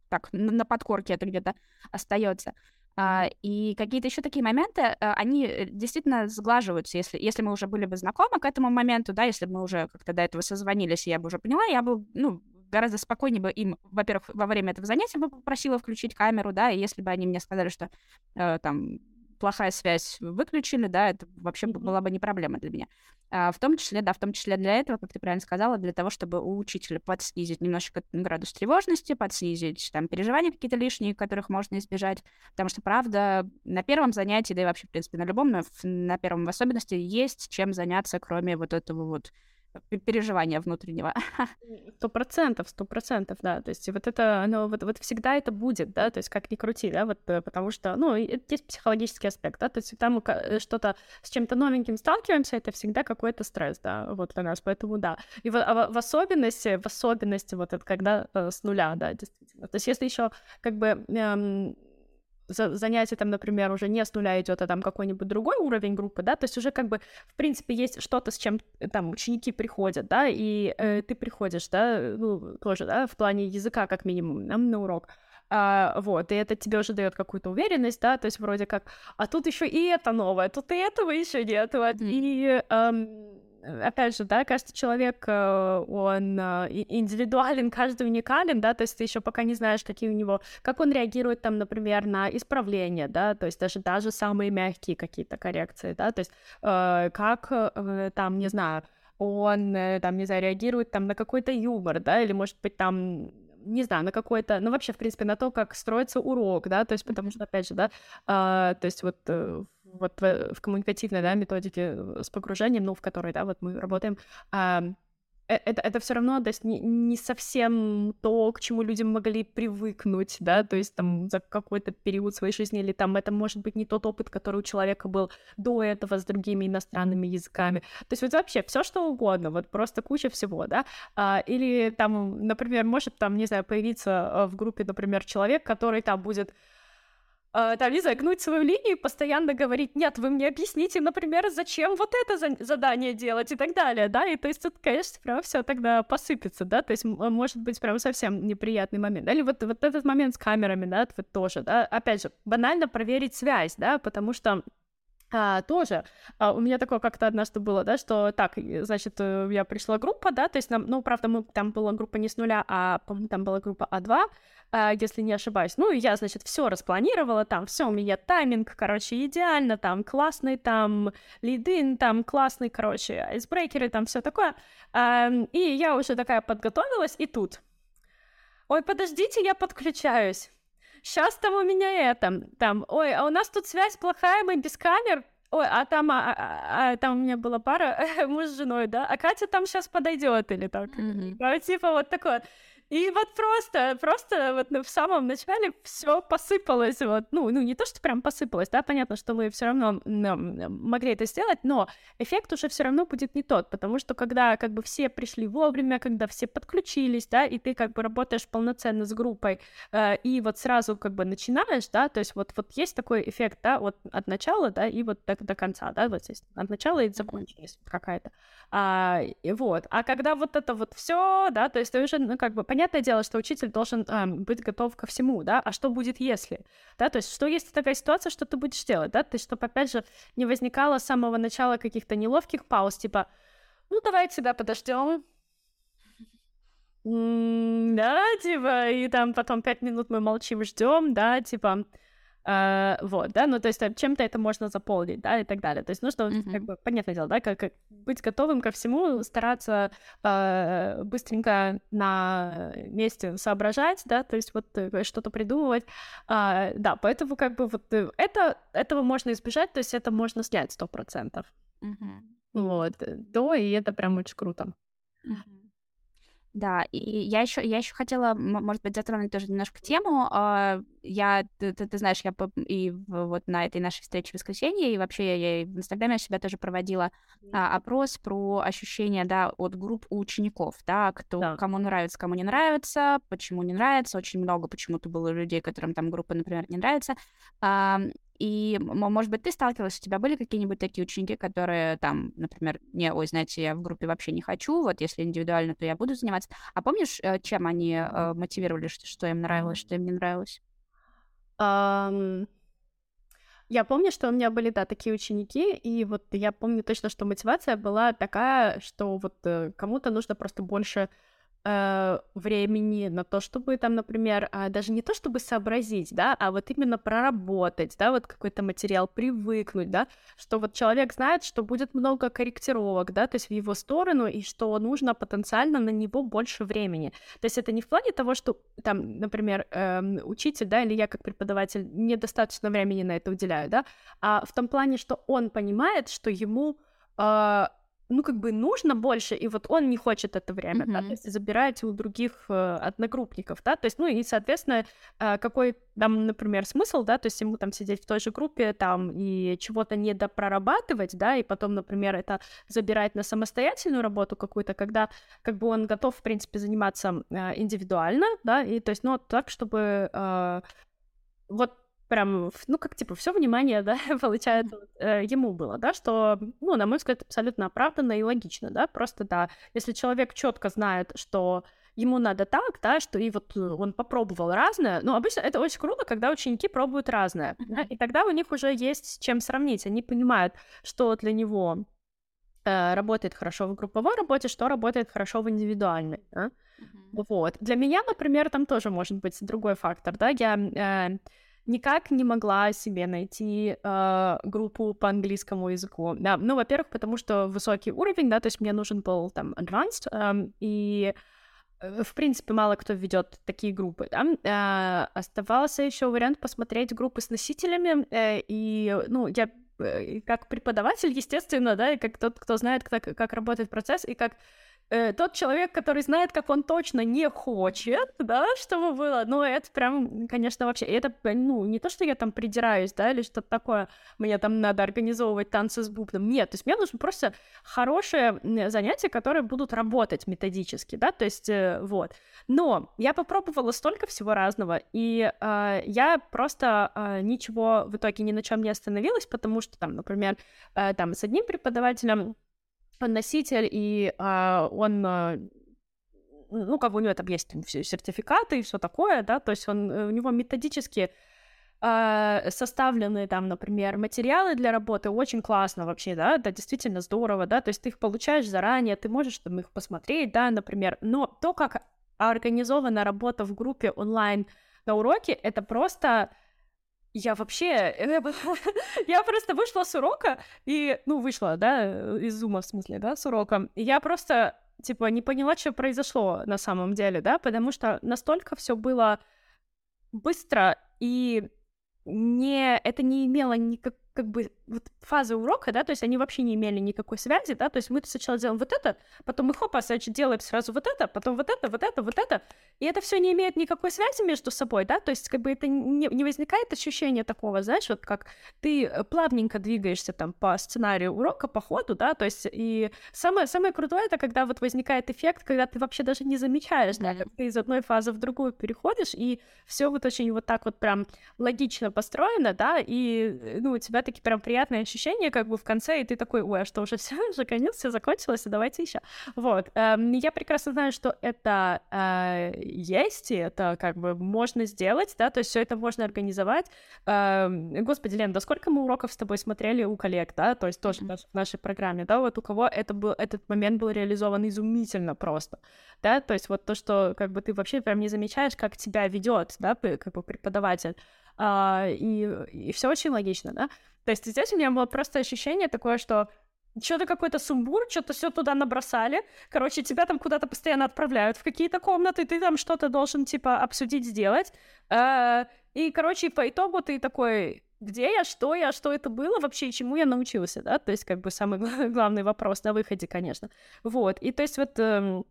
так, на подкорке это где-то остается. А, и какие-то еще такие моменты, а, они э, действительно сглаживаются, если, если мы уже были бы знакомы к этому моменту, да, если бы мы уже как-то до этого созвонились, я бы уже поняла, я бы, ну, гораздо спокойнее бы им, во-первых, во время этого занятия бы попросила включить камеру, да, и если бы они мне сказали, что э, там плохая связь выключили, да, это вообще mm-hmm. была бы не проблема для меня. А, в том числе, да, в том числе для этого, как ты правильно сказала, для того, чтобы у учителя подснизить немножечко градус тревожности, подснизить там переживания какие-то лишние, которых можно избежать, потому что, правда, на первом занятии, да и вообще, в принципе, на любом, но на первом в особенности есть чем заняться, кроме вот этого вот переживания внутреннего. Сто процентов, сто процентов, да. То есть вот это, оно вот, вот всегда это будет, да, то есть как ни крути, да, вот э, потому что, ну, есть психологический аспект, да, то есть там э, что-то с чем-то новеньким сталкиваемся, это всегда какой-то стресс, да, вот для нас, поэтому да. И в, а в особенности, в особенности вот это когда э, с нуля, да, действительно. То есть если еще как бы эм, занятие там, например, уже не с нуля идет, а там какой-нибудь другой уровень группы, да, то есть уже как бы, в принципе, есть что-то, с чем э, там ученики приходят, да, и э, ты приходишь, да, ну, тоже, да, в плане языка как минимум, нам на урок, а, вот, и это тебе уже дает какую-то уверенность, да, то есть вроде как, а тут еще и это новое, тут и этого еще нет, вот, mm. и эм, опять же, да, каждый человек, э, он э, индивидуален, каждый уникален, да, то есть ты еще пока не знаешь, какие у него, как он реагирует там, например, на исправление, да, то есть даже даже самые мягкие какие-то коррекции, да, то есть э, как э, там, не знаю, он э, там, не знаю, реагирует там на какой-то юмор, да, или может быть там не знаю, на какой-то, ну вообще, в принципе, на то, как строится урок, да, то есть потому что, опять же, да, э, то есть вот э, вот в, в коммуникативной да, методике э, с погружением, ну, в которой, да, вот мы работаем, а, это, это все равно то есть, не, не совсем то, к чему люди могли привыкнуть, да, то есть там за какой-то период своей жизни, или там это может быть не тот опыт, который у человека был до этого с другими иностранными языками. То есть вот вообще все что угодно, вот просто куча всего, да. А, или там, например, может там, не знаю, появиться э, в группе, например, человек, который там будет э, там, не знаю, гнуть свою линию постоянно говорить, нет, вы мне объясните, например, зачем вот это за- задание делать и так далее, да, и то есть тут, конечно, прям все тогда посыпется, да, то есть может быть прям совсем неприятный момент, да, или вот, вот этот момент с камерами, да, вот тоже, да, опять же, банально проверить связь, да, потому что а, тоже. А, у меня такое как-то однажды было, да, что так, значит, э, я пришла группа, да, то есть нам, ну, правда, мы, там была группа не с нуля, а, по-моему, там была группа А2, а, если не ошибаюсь. Ну, я, значит, все распланировала, там, все, у меня тайминг, короче, идеально, там, классный, там, лидин, там, классный, короче, айсбрейкеры, там, все такое. А, и я уже такая подготовилась, и тут. Ой, подождите, я подключаюсь сейчас там у меня это, там, ой, а у нас тут связь плохая, мы без камер, ой, а там, а, а, а там у меня была пара, муж с женой, да, а Катя там сейчас подойдет или так, mm-hmm. ну, типа вот такое. И вот просто, просто вот в самом начале все посыпалось, вот, ну, ну, не то, что прям посыпалось, да, понятно, что мы все равно могли это сделать, но эффект уже все равно будет не тот, потому что когда как бы все пришли вовремя, когда все подключились, да, и ты как бы работаешь полноценно с группой, э, и вот сразу как бы начинаешь, да, то есть вот, вот есть такой эффект, да, вот от начала, да, и вот до, до конца, да, вот здесь от начала и закончились какая-то. А, и вот, а когда вот это вот все, да, то есть ты уже, ну, как бы, понятно, понятное дело, что учитель должен э, быть готов ко всему, да, а что будет если, да, то есть что есть такая ситуация, что ты будешь делать, да, то есть чтобы, опять же, не возникало с самого начала каких-то неловких пауз, типа, ну, давайте себя подождем, да, типа, и там потом пять минут мы молчим, ждем, да, типа, Uh, вот, да, ну, то есть чем-то это можно заполнить, да, и так далее. То есть нужно, mm-hmm. как бы, понятное дело, да, как, как быть готовым ко всему, стараться uh, быстренько на месте соображать, да, то есть вот э, что-то придумывать, uh, да, поэтому как бы вот э, это, этого можно избежать, то есть это можно снять сто процентов. Mm-hmm. Вот, да, и это прям очень круто. Mm-hmm. Да, и я еще, я еще хотела, может быть, затронуть тоже немножко тему. А, я, ты, ты, знаешь, я и вот на этой нашей встрече в воскресенье, и вообще я в Инстаграме себя тоже проводила а, опрос про ощущения, да, от групп у учеников, да, кто, да. кому нравится, кому не нравится, почему не нравится. Очень много почему-то было людей, которым там группа, например, не нравится. И, может быть, ты сталкивалась, у тебя были какие-нибудь такие ученики, которые там, например, не, ой, знаете, я в группе вообще не хочу, вот если индивидуально, то я буду заниматься. А помнишь, э, чем они э, мотивировали, что, что им нравилось, что им не нравилось? Um... Я помню, что у меня были, да, такие ученики, и вот я помню точно, что мотивация была такая, что вот э, кому-то нужно просто больше времени на то, чтобы там, например, э, даже не то, чтобы сообразить, да, а вот именно проработать, да, вот какой-то материал, привыкнуть, да, что вот человек знает, что будет много корректировок, да, то есть в его сторону, и что нужно потенциально на него больше времени. То есть это не в плане того, что там, например, э, учитель, да, или я как преподаватель недостаточно времени на это уделяю, да, а в том плане, что он понимает, что ему э, ну, как бы нужно больше, и вот он не хочет это время, mm-hmm. да, то есть забирать у других э, одногруппников, да, то есть, ну, и, соответственно, э, какой там, например, смысл, да, то есть ему там сидеть в той же группе, там, и чего-то не допрорабатывать, да, и потом, например, это забирать на самостоятельную работу какую-то, когда, как бы, он готов, в принципе, заниматься э, индивидуально, да, и, то есть, ну, так, чтобы э, вот прям, ну, как, типа, все внимание, да, получается, э, ему было, да, что, ну, на мой взгляд, абсолютно оправданно и логично, да, просто, да, если человек четко знает, что ему надо так, да, что и вот он попробовал разное, ну, обычно это очень круто, когда ученики пробуют разное, да, и тогда у них уже есть с чем сравнить, они понимают, что для него э, работает хорошо в групповой работе, что работает хорошо в индивидуальной, да? вот. Для меня, например, там тоже может быть другой фактор, да, я... Э, никак не могла себе найти э, группу по английскому языку. Да, ну, во-первых, потому что высокий уровень, да, то есть мне нужен был там advanced, э, и в принципе, мало кто ведет такие группы, да. Э, оставался еще вариант посмотреть группы с носителями, э, и, ну, я э, как преподаватель, естественно, да, и как тот, кто знает, как, как работает процесс, и как э, тот человек, который знает, как он точно не хочет, да, чтобы было, ну, это прям, конечно, вообще, это, ну, не то, что я там придираюсь, да, или что-то такое, мне там надо организовывать танцы с бубном, нет, то есть мне нужно просто хорошее занятие, которые будут работать методически, да, то есть, э, вот. Но я попробовала столько всего разного, и э, я просто э, ничего в итоге ни на чем не остановилась, потому что там, например, э, там с одним преподавателем носитель, и а, он а, ну, как бы у него там есть сертификаты и все такое, да, то есть он, э, у него методически э, составлены там, например, материалы для работы, очень классно вообще, да, это действительно здорово, да, то есть ты их получаешь заранее, ты можешь там их посмотреть, да, например, но то, как организована работа в группе онлайн на уроке, это просто я вообще... я просто вышла с урока, и... Ну, вышла, да, из зума, в смысле, да, с урока. И я просто, типа, не поняла, что произошло на самом деле, да, потому что настолько все было быстро, и не... это не имело никак как бы вот фазы урока, да, то есть они вообще не имели никакой связи, да, то есть мы сначала делаем вот это, потом мы хопа, значит, делаем сразу вот это, потом вот это, вот это, вот это, и это все не имеет никакой связи между собой, да, то есть как бы это не, не возникает ощущение такого, знаешь, вот как ты э, плавненько двигаешься там по сценарию урока, по ходу, да, то есть и самое, самое крутое это когда вот возникает эффект, когда ты вообще даже не замечаешь, да, как ты из одной фазы в другую переходишь, и все вот очень вот так вот прям логично построено, да, и, э, ну, у тебя такие прям приятные ощущения, как бы в конце, и ты такой, ой, а что, уже все, уже конец, все закончилось, и давайте еще. Вот. Эм, я прекрасно знаю, что это э, есть, и это как бы можно сделать, да, то есть все это можно организовать. Эм, господи, Лен, да сколько мы уроков с тобой смотрели у коллег, да, то есть тоже mm-hmm. в нашей программе, да, вот у кого это был, этот момент был реализован изумительно просто, да, то есть вот то, что как бы ты вообще прям не замечаешь, как тебя ведет, да, как бы преподаватель, а, и, и все очень логично, да. То есть здесь у меня было просто ощущение такое, что что-то какой-то сумбур, что-то все туда набросали. Короче, тебя там куда-то постоянно отправляют в какие-то комнаты, ты там что-то должен, типа, обсудить, сделать. А, и, короче, по итогу ты такой, где я, что я, что это было вообще, чему я научился, да? То есть, как бы, самый главный вопрос на выходе, конечно. Вот, и то есть вот...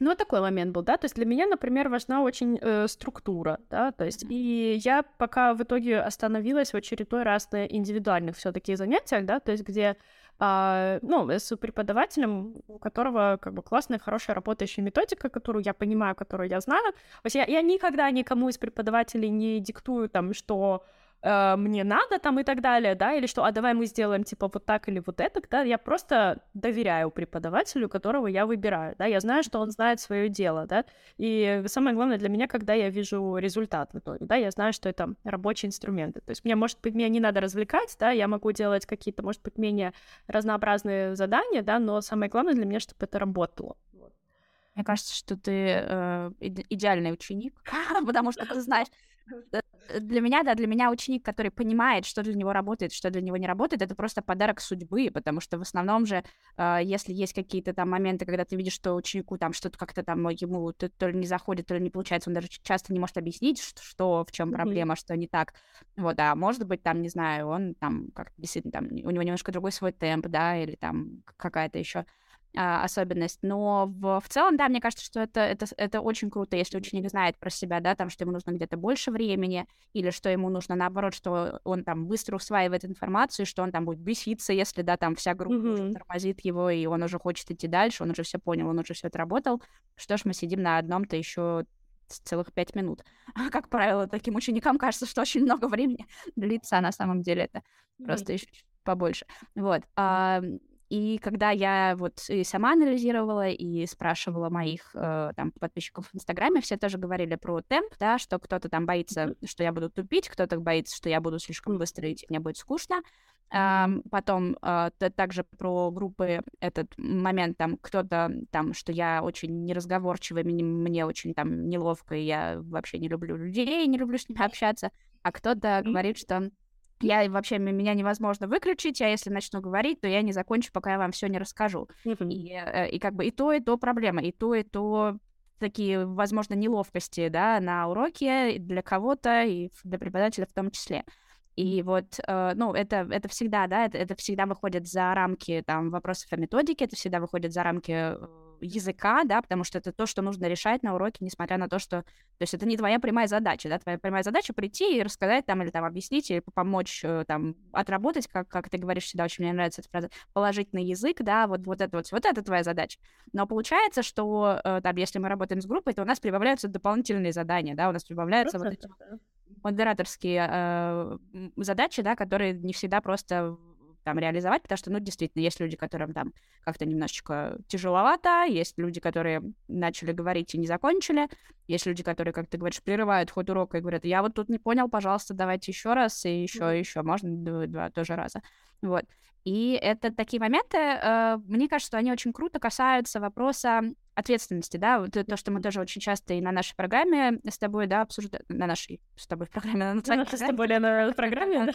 Ну, такой момент был, да, то есть для меня, например, важна очень э, структура, да, то есть, и я пока в итоге остановилась в очередной раз на индивидуальных все таки занятиях, да, то есть где а, ну, с преподавателем, у которого как бы классная, хорошая работающая методика, которую я понимаю, которую я знаю. То есть я, я никогда никому из преподавателей не диктую там, что э, мне надо там и так далее, да, или что, а давай мы сделаем типа вот так или вот это, да, я просто доверяю преподавателю, которого я выбираю, да, я знаю, что он знает свое дело, да, и самое главное для меня, когда я вижу результат в итоге, да, я знаю, что это рабочие инструменты, то есть мне, может быть, мне не надо развлекать, да, я могу делать какие-то, может быть, менее разнообразные задания, да, но самое главное для меня, чтобы это работало. Мне кажется, что ты э, идеальный ученик, потому что ты знаешь, для меня, да, для меня ученик, который понимает, что для него работает, что для него не работает, это просто подарок судьбы, потому что в основном же, э, если есть какие-то там моменты, когда ты видишь, что ученику там что-то как-то там ему то, то ли не заходит, то ли не получается, он даже часто не может объяснить, что, что в чем проблема, mm-hmm. что не так. Вот, а может быть, там, не знаю, он там как действительно там, у него немножко другой свой темп, да, или там какая-то еще а, особенность. Но в, в целом, да, мне кажется, что это, это, это очень круто, если ученик знает про себя, да, там, что ему нужно где-то больше времени, или что ему нужно, наоборот, что он там быстро усваивает информацию, что он там будет беситься, если, да, там вся группа mm-hmm. тормозит его, и он уже хочет идти дальше, он уже все понял, он уже все отработал. Что ж, мы сидим на одном-то еще целых пять минут. Как правило, таким ученикам кажется, что очень много времени длится, а на самом деле это mm-hmm. просто еще побольше. Вот. А, и когда я вот и сама анализировала и спрашивала моих э, там подписчиков в Инстаграме, все тоже говорили про темп, да, что кто-то там боится, что я буду тупить, кто-то боится, что я буду слишком быстро идти, мне будет скучно. Um, потом uh, также про группы этот момент, там, кто-то там, что я очень неразговорчивая, мне, мне очень там неловко, и я вообще не люблю людей, не люблю с ними общаться, а кто-то говорит, что я вообще меня невозможно выключить, а если начну говорить, то я не закончу, пока я вам все не расскажу. Mm-hmm. И, э, и как бы и то, и то проблема, и то, и то такие, возможно, неловкости, да, на уроке для кого-то и для преподавателя в том числе. И вот, э, ну, это, это всегда, да, это, это всегда выходит за рамки там вопросов о методике, это всегда выходит за рамки э, языка, да, потому что это то, что нужно решать на уроке, несмотря на то, что... То есть это не твоя прямая задача, да, твоя прямая задача прийти и рассказать там, или там объяснить, или помочь э, там отработать, как, как ты говоришь всегда, очень мне нравится эта фраза, положить на язык, да, вот, вот это вот, вот это твоя задача. Но получается, что э, там, если мы работаем с группой, то у нас прибавляются дополнительные задания, да, у нас прибавляются вот эти модераторские э, задачи, да, которые не всегда просто там реализовать, потому что, ну, действительно, есть люди, которым там как-то немножечко тяжеловато, есть люди, которые начали говорить и не закончили, есть люди, которые, как ты говоришь, прерывают ход урока и говорят, я вот тут не понял, пожалуйста, давайте еще раз и еще, mm-hmm. еще, можно два, два тоже раза. Вот. И это такие моменты, э, мне кажется, что они очень круто касаются вопроса ответственности, да, вот то, что мы тоже очень часто и на нашей программе с тобой, да, обсуждаем, на нашей с тобой программе, на нашей с тобой, на программе,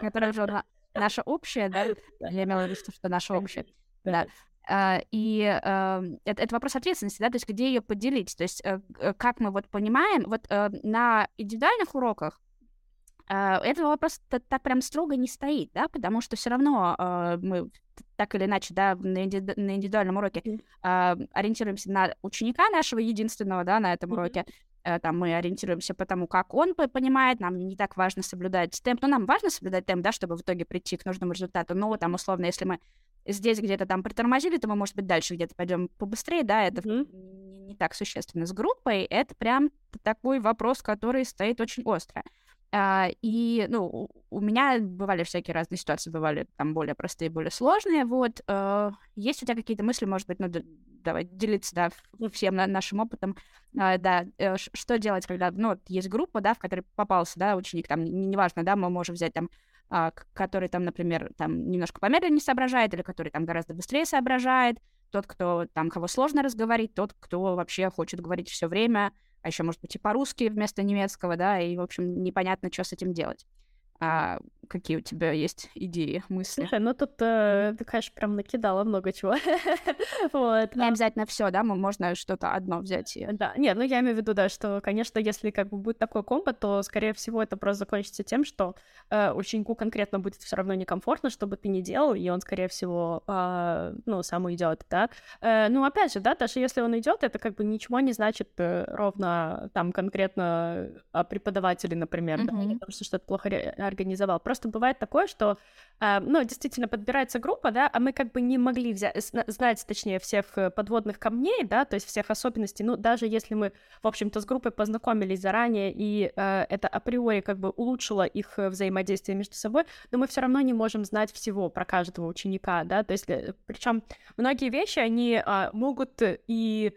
которая уже наша общая, да, я имела в виду, что наша общая, да. Uh, и uh, это, это вопрос ответственности, да, то есть где ее поделить, то есть uh, как мы вот понимаем, вот на индивидуальных уроках этого вопроса так прям строго не стоит, да, потому что все равно мы так или иначе, да, на, иди- на индивидуальном уроке mm-hmm. ориентируемся на ученика нашего единственного, да, на этом mm-hmm. уроке, Э, там мы ориентируемся по тому, как он понимает, нам не так важно соблюдать темп, но нам важно соблюдать темп, да, чтобы в итоге прийти к нужному результату, но там, условно, если мы здесь где-то там притормозили, то мы, может быть, дальше где-то пойдем побыстрее, да, это mm-hmm. не, не так существенно. С группой это прям такой вопрос, который стоит очень остро. А, и, ну, у меня бывали всякие разные ситуации, бывали там более простые, более сложные, вот. А, есть у тебя какие-то мысли, может быть, ну, давай делиться, да, всем нашим опытом, а, да, э, что делать, когда, ну, есть группа, да, в которой попался, да, ученик, там, неважно, да, мы можем взять там который там, например, там немножко помедленнее соображает, или который там гораздо быстрее соображает, тот, кто там, кого сложно разговорить, тот, кто вообще хочет говорить все время, а еще, может быть, и по-русски вместо немецкого, да, и, в общем, непонятно, что с этим делать. А какие у тебя есть идеи, мысли? Слушай, ну тут э, ты, конечно, прям накидала много чего. вот. Не обязательно все, да, можно что-то одно взять. И... Да, нет, ну я имею в виду, да, что, конечно, если как бы будет такой комбо, то, скорее всего, это просто закончится тем, что э, ученику конкретно будет все равно некомфортно, что бы ты ни делал, и он, скорее всего, э, ну, сам уйдет, да. Э, ну, опять же, да, даже если он идет, это как бы ничего не значит э, ровно там конкретно о преподавателе, например, mm-hmm. да, потому что что-то плохо организовал. Просто бывает такое, что, э, ну, действительно подбирается группа, да, а мы как бы не могли взять, знать, точнее, всех э, подводных камней, да, то есть всех особенностей. Ну, даже если мы, в общем-то, с группой познакомились заранее, и э, это априори как бы улучшило их э, взаимодействие между собой, но мы все равно не можем знать всего про каждого ученика, да, то есть, причем многие вещи, они э, могут и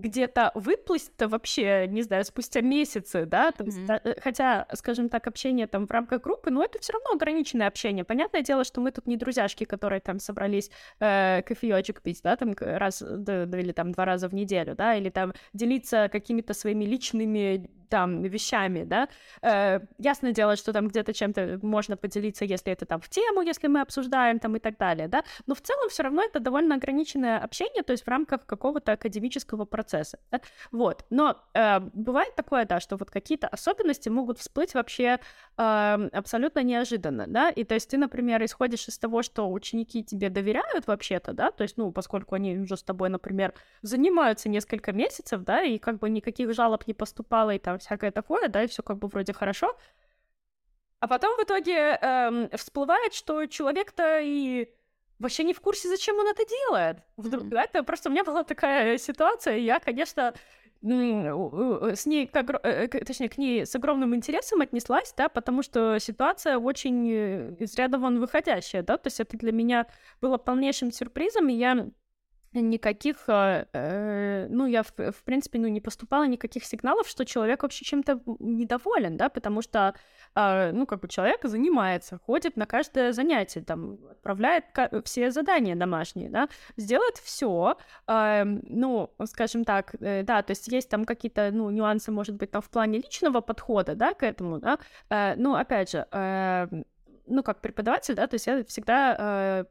где-то выплыть-то вообще, не знаю, спустя месяцы, да, есть, mm-hmm. да, хотя, скажем так, общение там в рамках группы, но это все равно ограниченное общение. Понятное дело, что мы тут не друзьяшки, которые там собрались э, кофеечек пить, да, там раз да, или там два раза в неделю, да, или там делиться какими-то своими личными там вещами, да. Э, ясное дело, что там где-то чем-то можно поделиться, если это там в тему, если мы обсуждаем там и так далее, да. Но в целом все равно это довольно ограниченное общение, то есть в рамках какого-то академического процесса. Да? Вот. Но э, бывает такое, да, что вот какие-то особенности могут всплыть вообще э, абсолютно неожиданно, да. И то есть ты, например, исходишь из того, что ученики тебе доверяют вообще-то, да, то есть, ну, поскольку они уже с тобой, например, занимаются несколько месяцев, да, и как бы никаких жалоб не поступало и там всякое такое, да, и все как бы вроде хорошо. А потом в итоге эм, всплывает, что человек-то и вообще не в курсе, зачем он это делает. Вдруг, mm-hmm. да, это просто у меня была такая ситуация, и я, конечно, с ней, как, э, точнее, к ней с огромным интересом отнеслась, да, потому что ситуация очень э, из ряда вон выходящая, да, то есть это для меня было полнейшим сюрпризом, и я никаких, а, э, ну, я, в, в принципе, ну, не поступала никаких сигналов, что человек вообще чем-то недоволен, да, потому что, э, ну, как бы человек занимается, ходит на каждое занятие, там, отправляет все задания домашние, да, сделает все, э, ну, скажем так, э, да, то есть есть там какие-то, ну, нюансы, может быть, там в плане личного подхода, да, к этому, да, э, ну, опять же, э, ну, как преподаватель, да, то есть я всегда э,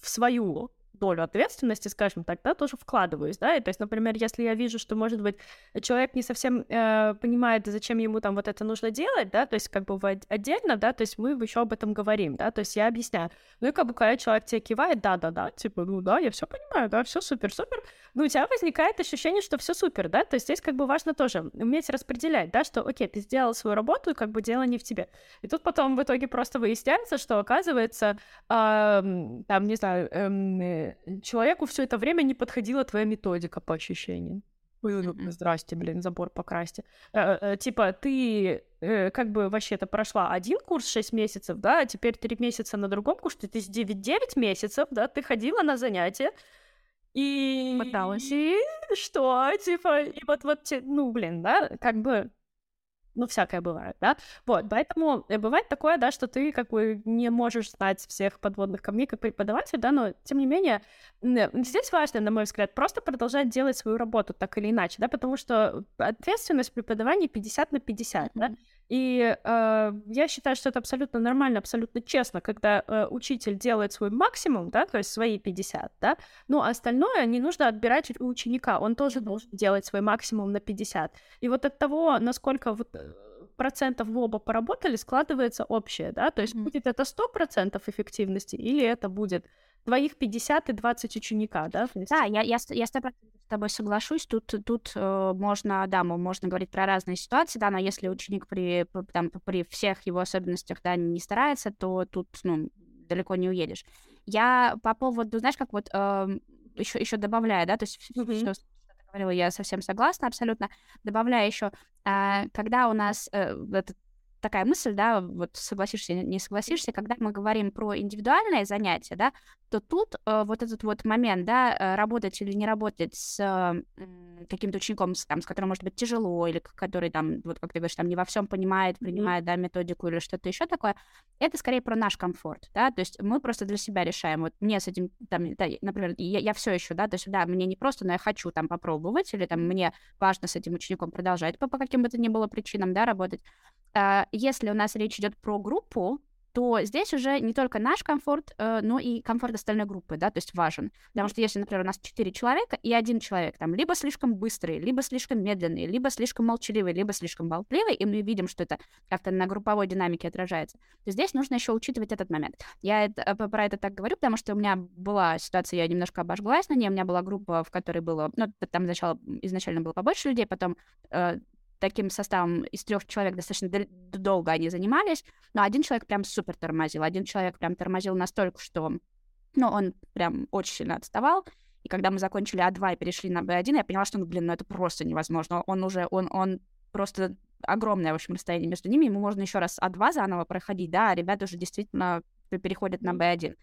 в свою долю ответственности, скажем так, да, тоже вкладываюсь, да, и то есть, например, если я вижу, что, может быть, человек не совсем э, понимает, зачем ему там вот это нужно делать, да, то есть как бы отдельно, да, то есть мы еще об этом говорим, да, то есть я объясняю. Ну и как бы когда человек тебе кивает, да-да-да, типа, ну да, я все понимаю, да, все супер-супер, ну у тебя возникает ощущение, что все супер, да, то есть здесь как бы важно тоже уметь распределять, да, что, окей, ты сделал свою работу, и как бы дело не в тебе. И тут потом в итоге просто выясняется, что оказывается, э, там, не знаю, э, человеку все это время не подходила твоя методика по ощущениям. Здрасте, блин, забор покрасьте. Э, э, типа, ты э, как бы вообще-то прошла один курс 6 месяцев, да, а теперь 3 месяца на другом курсе, ты 9-9 месяцев, да, ты ходила на занятия, и... Пыталась. И что, типа, и вот, вот, ну, блин, да, как бы ну, всякое бывает, да, вот, поэтому э, бывает такое, да, что ты как бы не можешь знать всех подводных камней как преподаватель, да, но, тем не менее, здесь важно, на мой взгляд, просто продолжать делать свою работу так или иначе, да, потому что ответственность преподавания 50 на 50, mm-hmm. да, и э, я считаю, что это абсолютно нормально, абсолютно честно, когда э, учитель делает свой максимум, да, то есть свои 50, да, но остальное не нужно отбирать у ученика, он тоже должен делать свой максимум на 50. И вот от того, насколько вот э, процентов в оба поработали, складывается общее, да, то есть mm-hmm. будет это 100% эффективности или это будет твоих 50 и 20 ученика, да? Да, я, я, я с тобой соглашусь. Тут, тут э, можно, да, можно говорить про разные ситуации, да, но если ученик при, там, при всех его особенностях, да, не старается, то тут, ну, далеко не уедешь. Я по поводу, знаешь, как вот э, еще, еще добавляю, да, то есть mm-hmm. что говорила, я совсем согласна абсолютно. Добавляю еще, э, когда у нас э, этот такая мысль, да, вот согласишься, не согласишься, когда мы говорим про индивидуальное занятие, да, то тут э, вот этот вот момент, да, э, работать или не работать с э, каким-то учеником, с, там, с которым может быть тяжело, или который там, вот как ты говоришь, там не во всем понимает, принимает, mm-hmm. да, методику или что-то еще такое, это скорее про наш комфорт, да, то есть мы просто для себя решаем, вот мне с этим, там, да, например, я, я все еще, да, то есть, да, мне не просто, но я хочу там попробовать, или там мне важно с этим учеником продолжать по, по каким бы то ни было причинам, да, работать, а, если у нас речь идет про группу, то здесь уже не только наш комфорт, э, но и комфорт остальной группы, да, то есть важен. Потому что если, например, у нас четыре человека, и один человек там либо слишком быстрый, либо слишком медленный, либо слишком молчаливый, либо слишком болтливый, и мы видим, что это как-то на групповой динамике отражается, то здесь нужно еще учитывать этот момент. Я это, э, про это так говорю, потому что у меня была ситуация, я немножко обожглась на ней, у меня была группа, в которой было, ну, там сначала, изначально было побольше людей, потом э, таким составом из трех человек достаточно долго они занимались, но один человек прям супер тормозил, один человек прям тормозил настолько, что, ну, он прям очень сильно отставал, и когда мы закончили А2 и перешли на Б1, я поняла, что, ну, блин, ну это просто невозможно. Он уже, он, он просто огромное, в общем, расстояние между ними, ему можно еще раз А2 заново проходить, да, а ребята уже действительно переходят на Б1.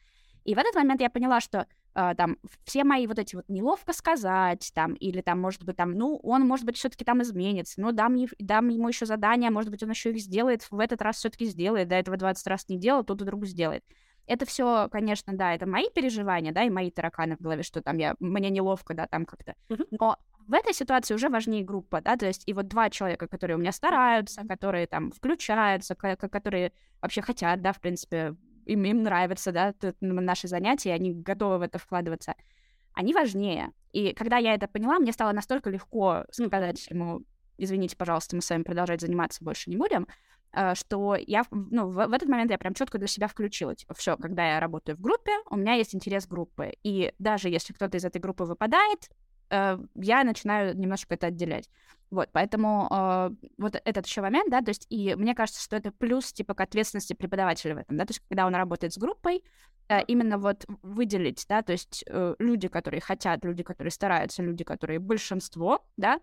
И в этот момент я поняла, что э, там все мои вот эти вот неловко сказать, там, или там, может быть, там, ну, он, может быть, все-таки там изменится, ну, дам, дам ему еще задания, может быть, он еще их сделает, в этот раз все-таки сделает, до этого 20 раз не делал, тут вдруг сделает. Это все, конечно, да, это мои переживания, да, и мои тараканы в голове, что там я, мне неловко, да, там как-то. Но в этой ситуации уже важнее группа, да, то есть и вот два человека, которые у меня стараются, которые там включаются, которые вообще хотят, да, в принципе, им, им нравится, да, наши занятия, они готовы в это вкладываться, они важнее. И когда я это поняла, мне стало настолько легко сказать ему, извините, пожалуйста, мы с вами продолжать заниматься больше не будем, Э, что я, ну, в, в этот момент я прям четко для себя включила, типа, все, когда я работаю в группе, у меня есть интерес группы, и даже если кто-то из этой группы выпадает, э, я начинаю немножко это отделять. Вот, поэтому э, вот этот еще момент, да, то есть, и мне кажется, что это плюс, типа, к ответственности преподавателя в этом, да, то есть, когда он работает с группой, э, именно вот выделить, да, то есть, э, люди, которые хотят, люди, которые стараются, люди, которые большинство, да,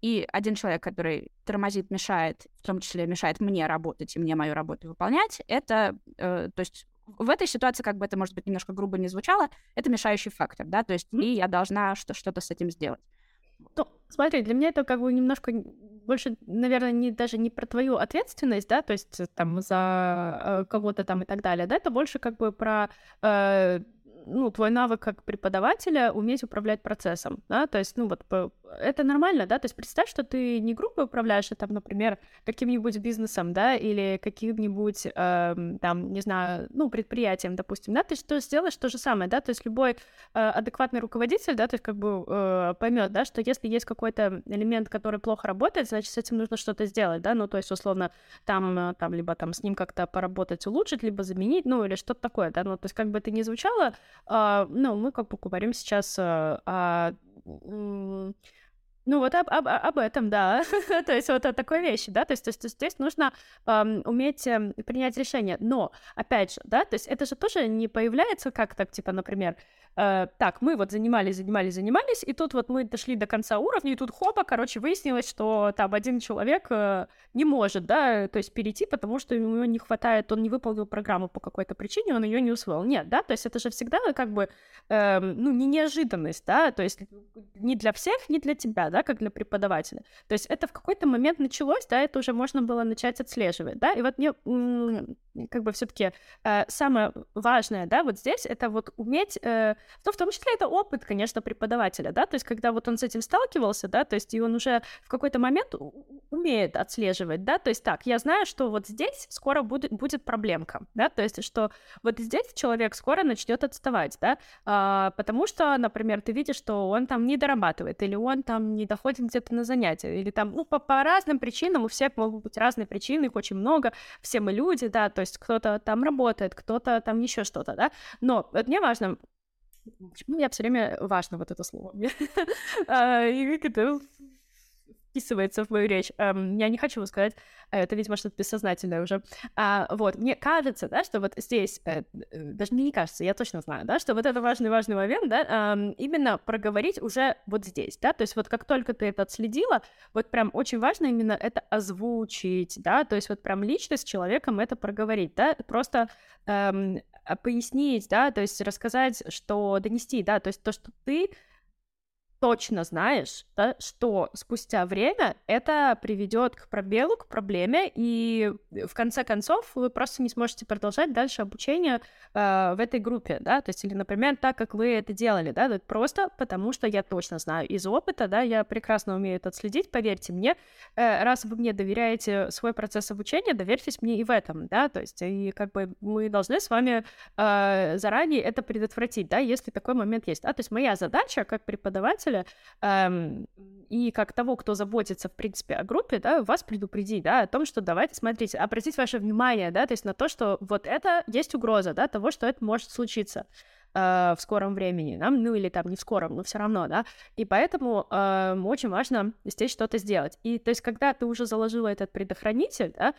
и один человек, который тормозит, мешает, в том числе мешает мне работать и мне мою работу выполнять, это, э, то есть в этой ситуации, как бы это, может быть, немножко грубо не звучало, это мешающий фактор, да, то есть mm-hmm. и я должна что- что-то с этим сделать. Ну, смотри, для меня это как бы немножко больше, наверное, не даже не про твою ответственность, да, то есть там за э, кого-то там и так далее, да, это больше как бы про э, ну, твой навык как преподавателя уметь управлять процессом, да, то есть, ну, вот это нормально, да, то есть представь, что ты не группой управляешь, а там, например, каким-нибудь бизнесом, да, или каким-нибудь, э, там, не знаю, ну, предприятием, допустим, да, ты что сделаешь то же самое, да, то есть любой э, адекватный руководитель, да, то есть как бы э, поймет, да, что если есть какой-то элемент, который плохо работает, значит, с этим нужно что-то сделать, да, ну, то есть, условно, там, э, там, либо там с ним как-то поработать, улучшить, либо заменить, ну, или что-то такое, да, ну, то есть как бы это ни звучало, ну, мы как бы говорим сейчас э, о ну, вот об, об, об этом, да. то есть вот о такой вещи, да, то есть, то есть здесь нужно эм, уметь принять решение. Но, опять же, да, то есть это же тоже не появляется как так, типа, например, э, так, мы вот занимались, занимались, занимались, и тут вот мы дошли до конца уровня, и тут хопа, короче, выяснилось, что там один человек э, не может, да, то есть перейти, потому что ему не хватает, он не выполнил программу по какой-то причине, он ее не усвоил. Нет, да, то есть это же всегда как бы, э, ну, не неожиданность, да, то есть не для всех, не для тебя, да, как для преподавателя. То есть это в какой-то момент началось, да, это уже можно было начать отслеживать, да, и вот мне как бы все-таки э, самое важное, да, вот здесь это вот уметь э, ну, в том числе это опыт, конечно, преподавателя, да, то есть когда вот он с этим сталкивался, да, то есть и он уже в какой-то момент умеет отслеживать, да, то есть так, я знаю, что вот здесь скоро будет, будет проблемка, да, то есть что вот здесь человек скоро начнет отставать, да, а, потому что, например, ты видишь, что он там не дорабатывает, или он там не доходит где-то на занятия, или там, ну, по, по разным причинам, у всех могут быть разные причины, их очень много, все мы люди, да, то есть кто-то там работает, кто-то там еще что-то, да, но вот мне важно Почему я все время важно вот это слово? А, и это вписывается в мою речь. Um, я не хочу сказать, э, это, видимо, что-то бессознательное уже. Uh, вот, мне кажется, да, что вот здесь, uh, даже мне не кажется, я точно знаю, да, что вот это важный-важный момент, да, um, именно проговорить уже вот здесь, да, то есть вот как только ты это отследила, вот прям очень важно именно это озвучить, да, то есть вот прям лично с человеком это проговорить, да, просто um, пояснить, да, то есть рассказать, что донести, да, то есть то, что ты точно знаешь, да, что спустя время это приведет к пробелу, к проблеме, и в конце концов вы просто не сможете продолжать дальше обучение э, в этой группе, да, то есть, или, например, так, как вы это делали, да, просто потому что я точно знаю из опыта, да, я прекрасно умею это отследить, поверьте мне, э, раз вы мне доверяете свой процесс обучения, доверьтесь мне и в этом, да, то есть, и как бы мы должны с вами э, заранее это предотвратить, да, если такой момент есть, да, то есть моя задача как преподаватель слушателя, эм, и как того, кто заботится, в принципе, о группе, да, вас предупредить, да, о том, что давайте, смотрите, обратить ваше внимание, да, то есть на то, что вот это есть угроза, да, того, что это может случиться. Э, в скором времени, да? ну или там не в скором, но все равно, да, и поэтому э, очень важно здесь что-то сделать. И то есть, когда ты уже заложила этот предохранитель, да,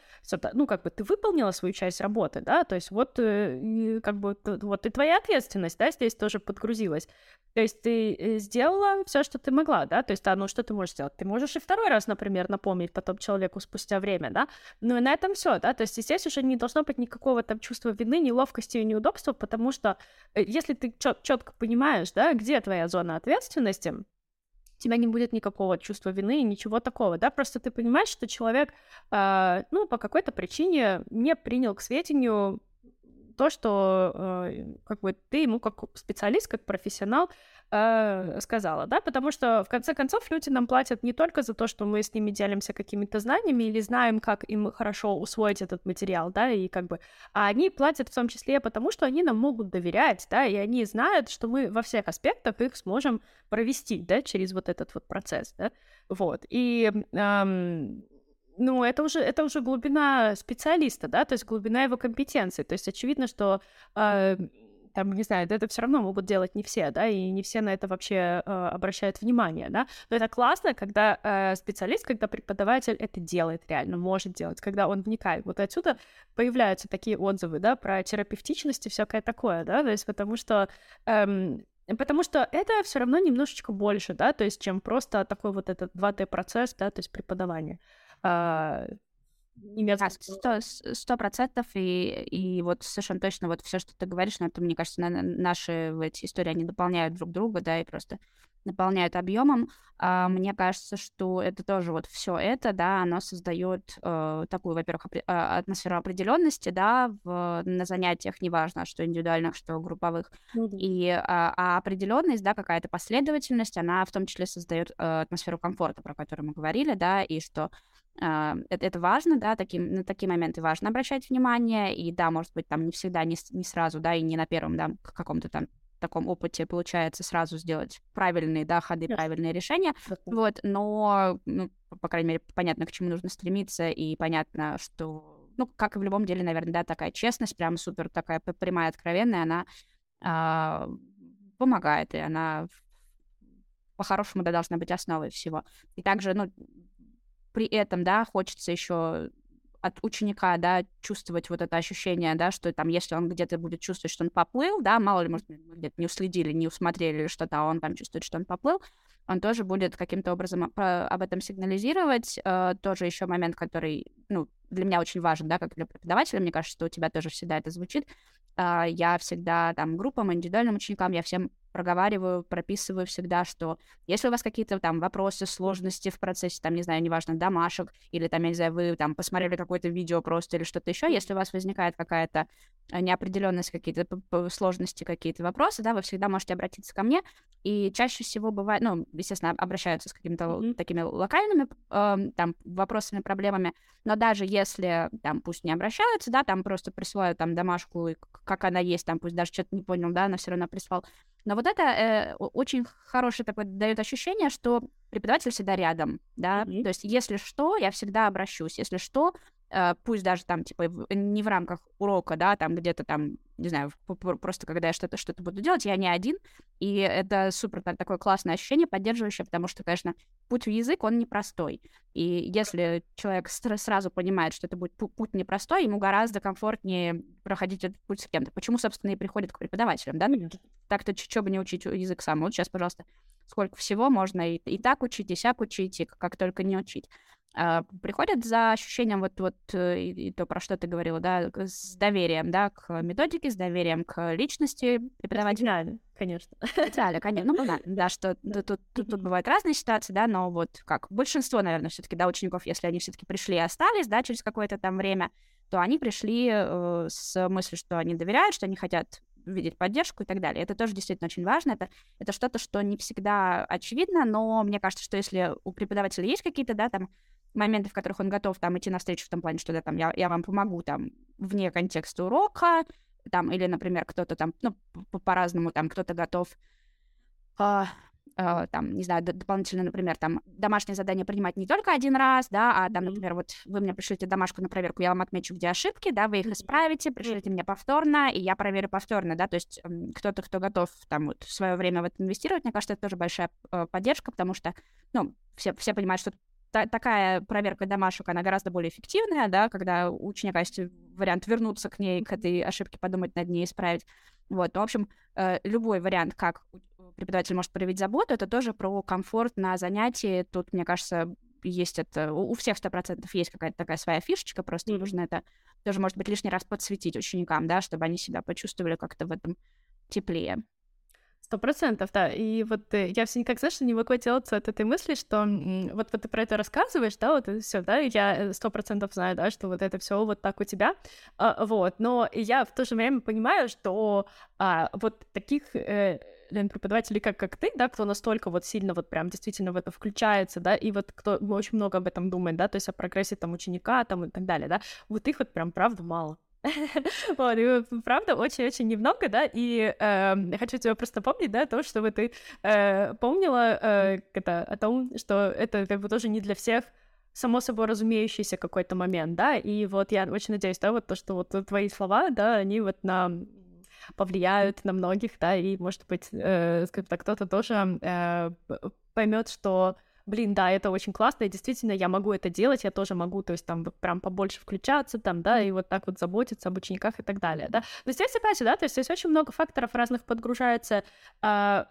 ну как бы ты выполнила свою часть работы, да, то есть вот э, как бы вот и твоя ответственность, да, здесь тоже подгрузилась. То есть ты э, сделала все, что ты могла, да, то есть, а ну что ты можешь сделать? Ты можешь и второй раз, например, напомнить потом человеку спустя время, да, ну и на этом все, да, то есть здесь уже не должно быть никакого там чувства вины, неловкости и неудобства, потому что э, если ты четко понимаешь, да, где твоя зона ответственности, у тебя не будет никакого чувства вины и ничего такого, да, просто ты понимаешь, что человек, э, ну, по какой-то причине не принял к сведению то, что э, как бы ты ему как специалист, как профессионал э, сказала, да, потому что в конце концов люди нам платят не только за то, что мы с ними делимся какими-то знаниями или знаем, как им хорошо усвоить этот материал, да, и как бы, а они платят в том числе потому, что они нам могут доверять, да, и они знают, что мы во всех аспектах их сможем провести, да, через вот этот вот процесс, да, вот, и эм, ну, это уже, это уже глубина специалиста, да, то есть глубина его компетенции. То есть очевидно, что э, там, не знаю, это все равно могут делать не все, да, и не все на это вообще э, обращают внимание, да. Но это классно, когда э, специалист, когда преподаватель это делает реально, может делать, когда он вникает. Вот отсюда появляются такие отзывы, да, про терапевтичность и всякое такое, да, то есть потому что эм, Потому что это все равно немножечко больше, да, то есть, чем просто такой вот этот 2D-процесс, да, то есть преподавание. А. Сто процентов, и, и вот совершенно точно вот все, что ты говоришь, на это, мне кажется, на, наши эти истории, они дополняют друг друга, да, и просто наполняют объемом. А, мне кажется, что это тоже вот все это, да, оно создает э, такую, во-первых, опри- а, атмосферу определенности, да, в, на занятиях, неважно, что индивидуальных, что групповых. Mm-hmm. И а, а определенность, да, какая-то последовательность, она в том числе создает э, атмосферу комфорта, про которую мы говорили, да, и что это, это важно, да, таким, на такие моменты важно обращать внимание, и да, может быть, там не всегда, не, не сразу, да, и не на первом, да, каком-то там таком опыте получается сразу сделать правильные, да, ходы, правильные решения, вот, но, ну, по крайней мере, понятно, к чему нужно стремиться, и понятно, что, ну, как и в любом деле, наверное, да, такая честность, прям супер такая прямая, откровенная, она а, помогает, и она по-хорошему, да, должна быть основой всего. И также, ну, при этом, да, хочется еще от ученика, да, чувствовать вот это ощущение, да, что там, если он где-то будет чувствовать, что он поплыл, да, мало ли, может, где-то не уследили, не усмотрели что-то, а он там чувствует, что он поплыл, он тоже будет каким-то образом об этом сигнализировать. Э, тоже еще момент, который, ну, для меня очень важен, да, как для преподавателя, мне кажется, что у тебя тоже всегда это звучит. Э, я всегда там группам, индивидуальным ученикам, я всем проговариваю, прописываю всегда, что если у вас какие-то там вопросы, сложности в процессе, там, не знаю, неважно, домашек, или там, я не знаю, вы там посмотрели какое-то видео просто или что-то еще, если у вас возникает какая-то э, неопределенность, какие-то сложности, какие-то вопросы, да, вы всегда можете обратиться ко мне, и чаще всего бывает, ну, естественно, обращаются с какими-то mm-hmm. такими локальными э, там вопросами, проблемами, но даже если там пусть не обращаются, да, там просто присылают там домашку, как она есть, там пусть даже что-то не понял, да, она все равно прислал, но вот это э, очень хорошее такое дает ощущение, что преподаватель всегда рядом, да, mm-hmm. то есть если что, я всегда обращусь, если что, пусть даже там, типа, не в рамках урока, да, там где-то там, не знаю, просто когда я что-то что-то буду делать, я не один, и это супер такое классное ощущение, поддерживающее, потому что, конечно, путь в язык, он непростой, и если человек сразу понимает, что это будет путь непростой, ему гораздо комфортнее проходить этот путь с кем-то. Почему, собственно, и приходит к преподавателям, да? Так-то что бы не учить язык сам. Вот сейчас, пожалуйста, сколько всего можно и, и так учить, и сяк учить, и как только не учить. А, приходят за ощущением вот, вот э, и, и то, про что ты говорила, да, с доверием, да, к методике, с доверием к личности преподавателя. Конечно. Идеально, конечно. Ну, понятно, да, что тут, тут, тут, тут бывают разные ситуации, да, но вот как большинство, наверное, все таки да, учеников, если они все таки пришли и остались, да, через какое-то там время, то они пришли э, с мыслью, что они доверяют, что они хотят видеть поддержку и так далее. Это тоже действительно очень важно. Это, это что-то, что не всегда очевидно, но мне кажется, что если у преподавателя есть какие-то, да, там, моменты, в которых он готов там идти навстречу в том плане, что да, там я, я вам помогу там вне контекста урока, там, или, например, кто-то там, ну, по-разному, там, кто-то готов, э, э, там, не знаю, дополнительно, например, там, домашнее задание принимать не только один раз, да, а там, например, вот вы мне пришлете домашку на проверку, я вам отмечу, где ошибки, да, вы их исправите, пришлите мне повторно, и я проверю повторно, да, то есть кто-то, кто готов там вот свое время в это инвестировать, мне кажется, это тоже большая э, поддержка, потому что, ну, все, все понимают, что та- такая проверка домашек, она гораздо более эффективная, да, когда у ученика есть вариант вернуться к ней, к этой ошибке, подумать над ней, исправить. Вот, ну, в общем, э, любой вариант, как преподаватель может проявить заботу, это тоже про комфорт на занятии. Тут, мне кажется, есть это, у, у всех сто процентов есть какая-то такая своя фишечка, просто mm-hmm. нужно это тоже, может быть, лишний раз подсветить ученикам, да, чтобы они себя почувствовали как-то в этом теплее. Сто процентов, да. И вот э, я все никак, знаешь, не могу отделаться от этой мысли, что вот, вот ты про это рассказываешь, да, вот все, да, я э, сто процентов знаю, да, что вот это все вот так у тебя, а, вот. Но я в то же время понимаю, что а, вот таких э, преподавателей, как, как ты, да, кто настолько вот сильно вот прям действительно в это включается, да, и вот кто очень много об этом думает, да, то есть о прогрессе там ученика там и так далее, да, вот их вот прям правда мало. Вот, правда, очень-очень немного, да, и э, хочу тебя просто помнить, да, то, чтобы ты э, помнила э, это, о том, что это как бы тоже не для всех само собой разумеющийся какой-то момент, да, и вот я очень надеюсь, да, вот то, что вот твои слова, да, они вот на повлияют на многих, да, и, может быть, э, скажем так, кто-то тоже э, поймет, что блин, да, это очень классно, и действительно я могу это делать, я тоже могу, то есть там прям побольше включаться там, да, и вот так вот заботиться об учениках и так далее, да. Но здесь опять же, да, то есть здесь очень много факторов разных подгружается э,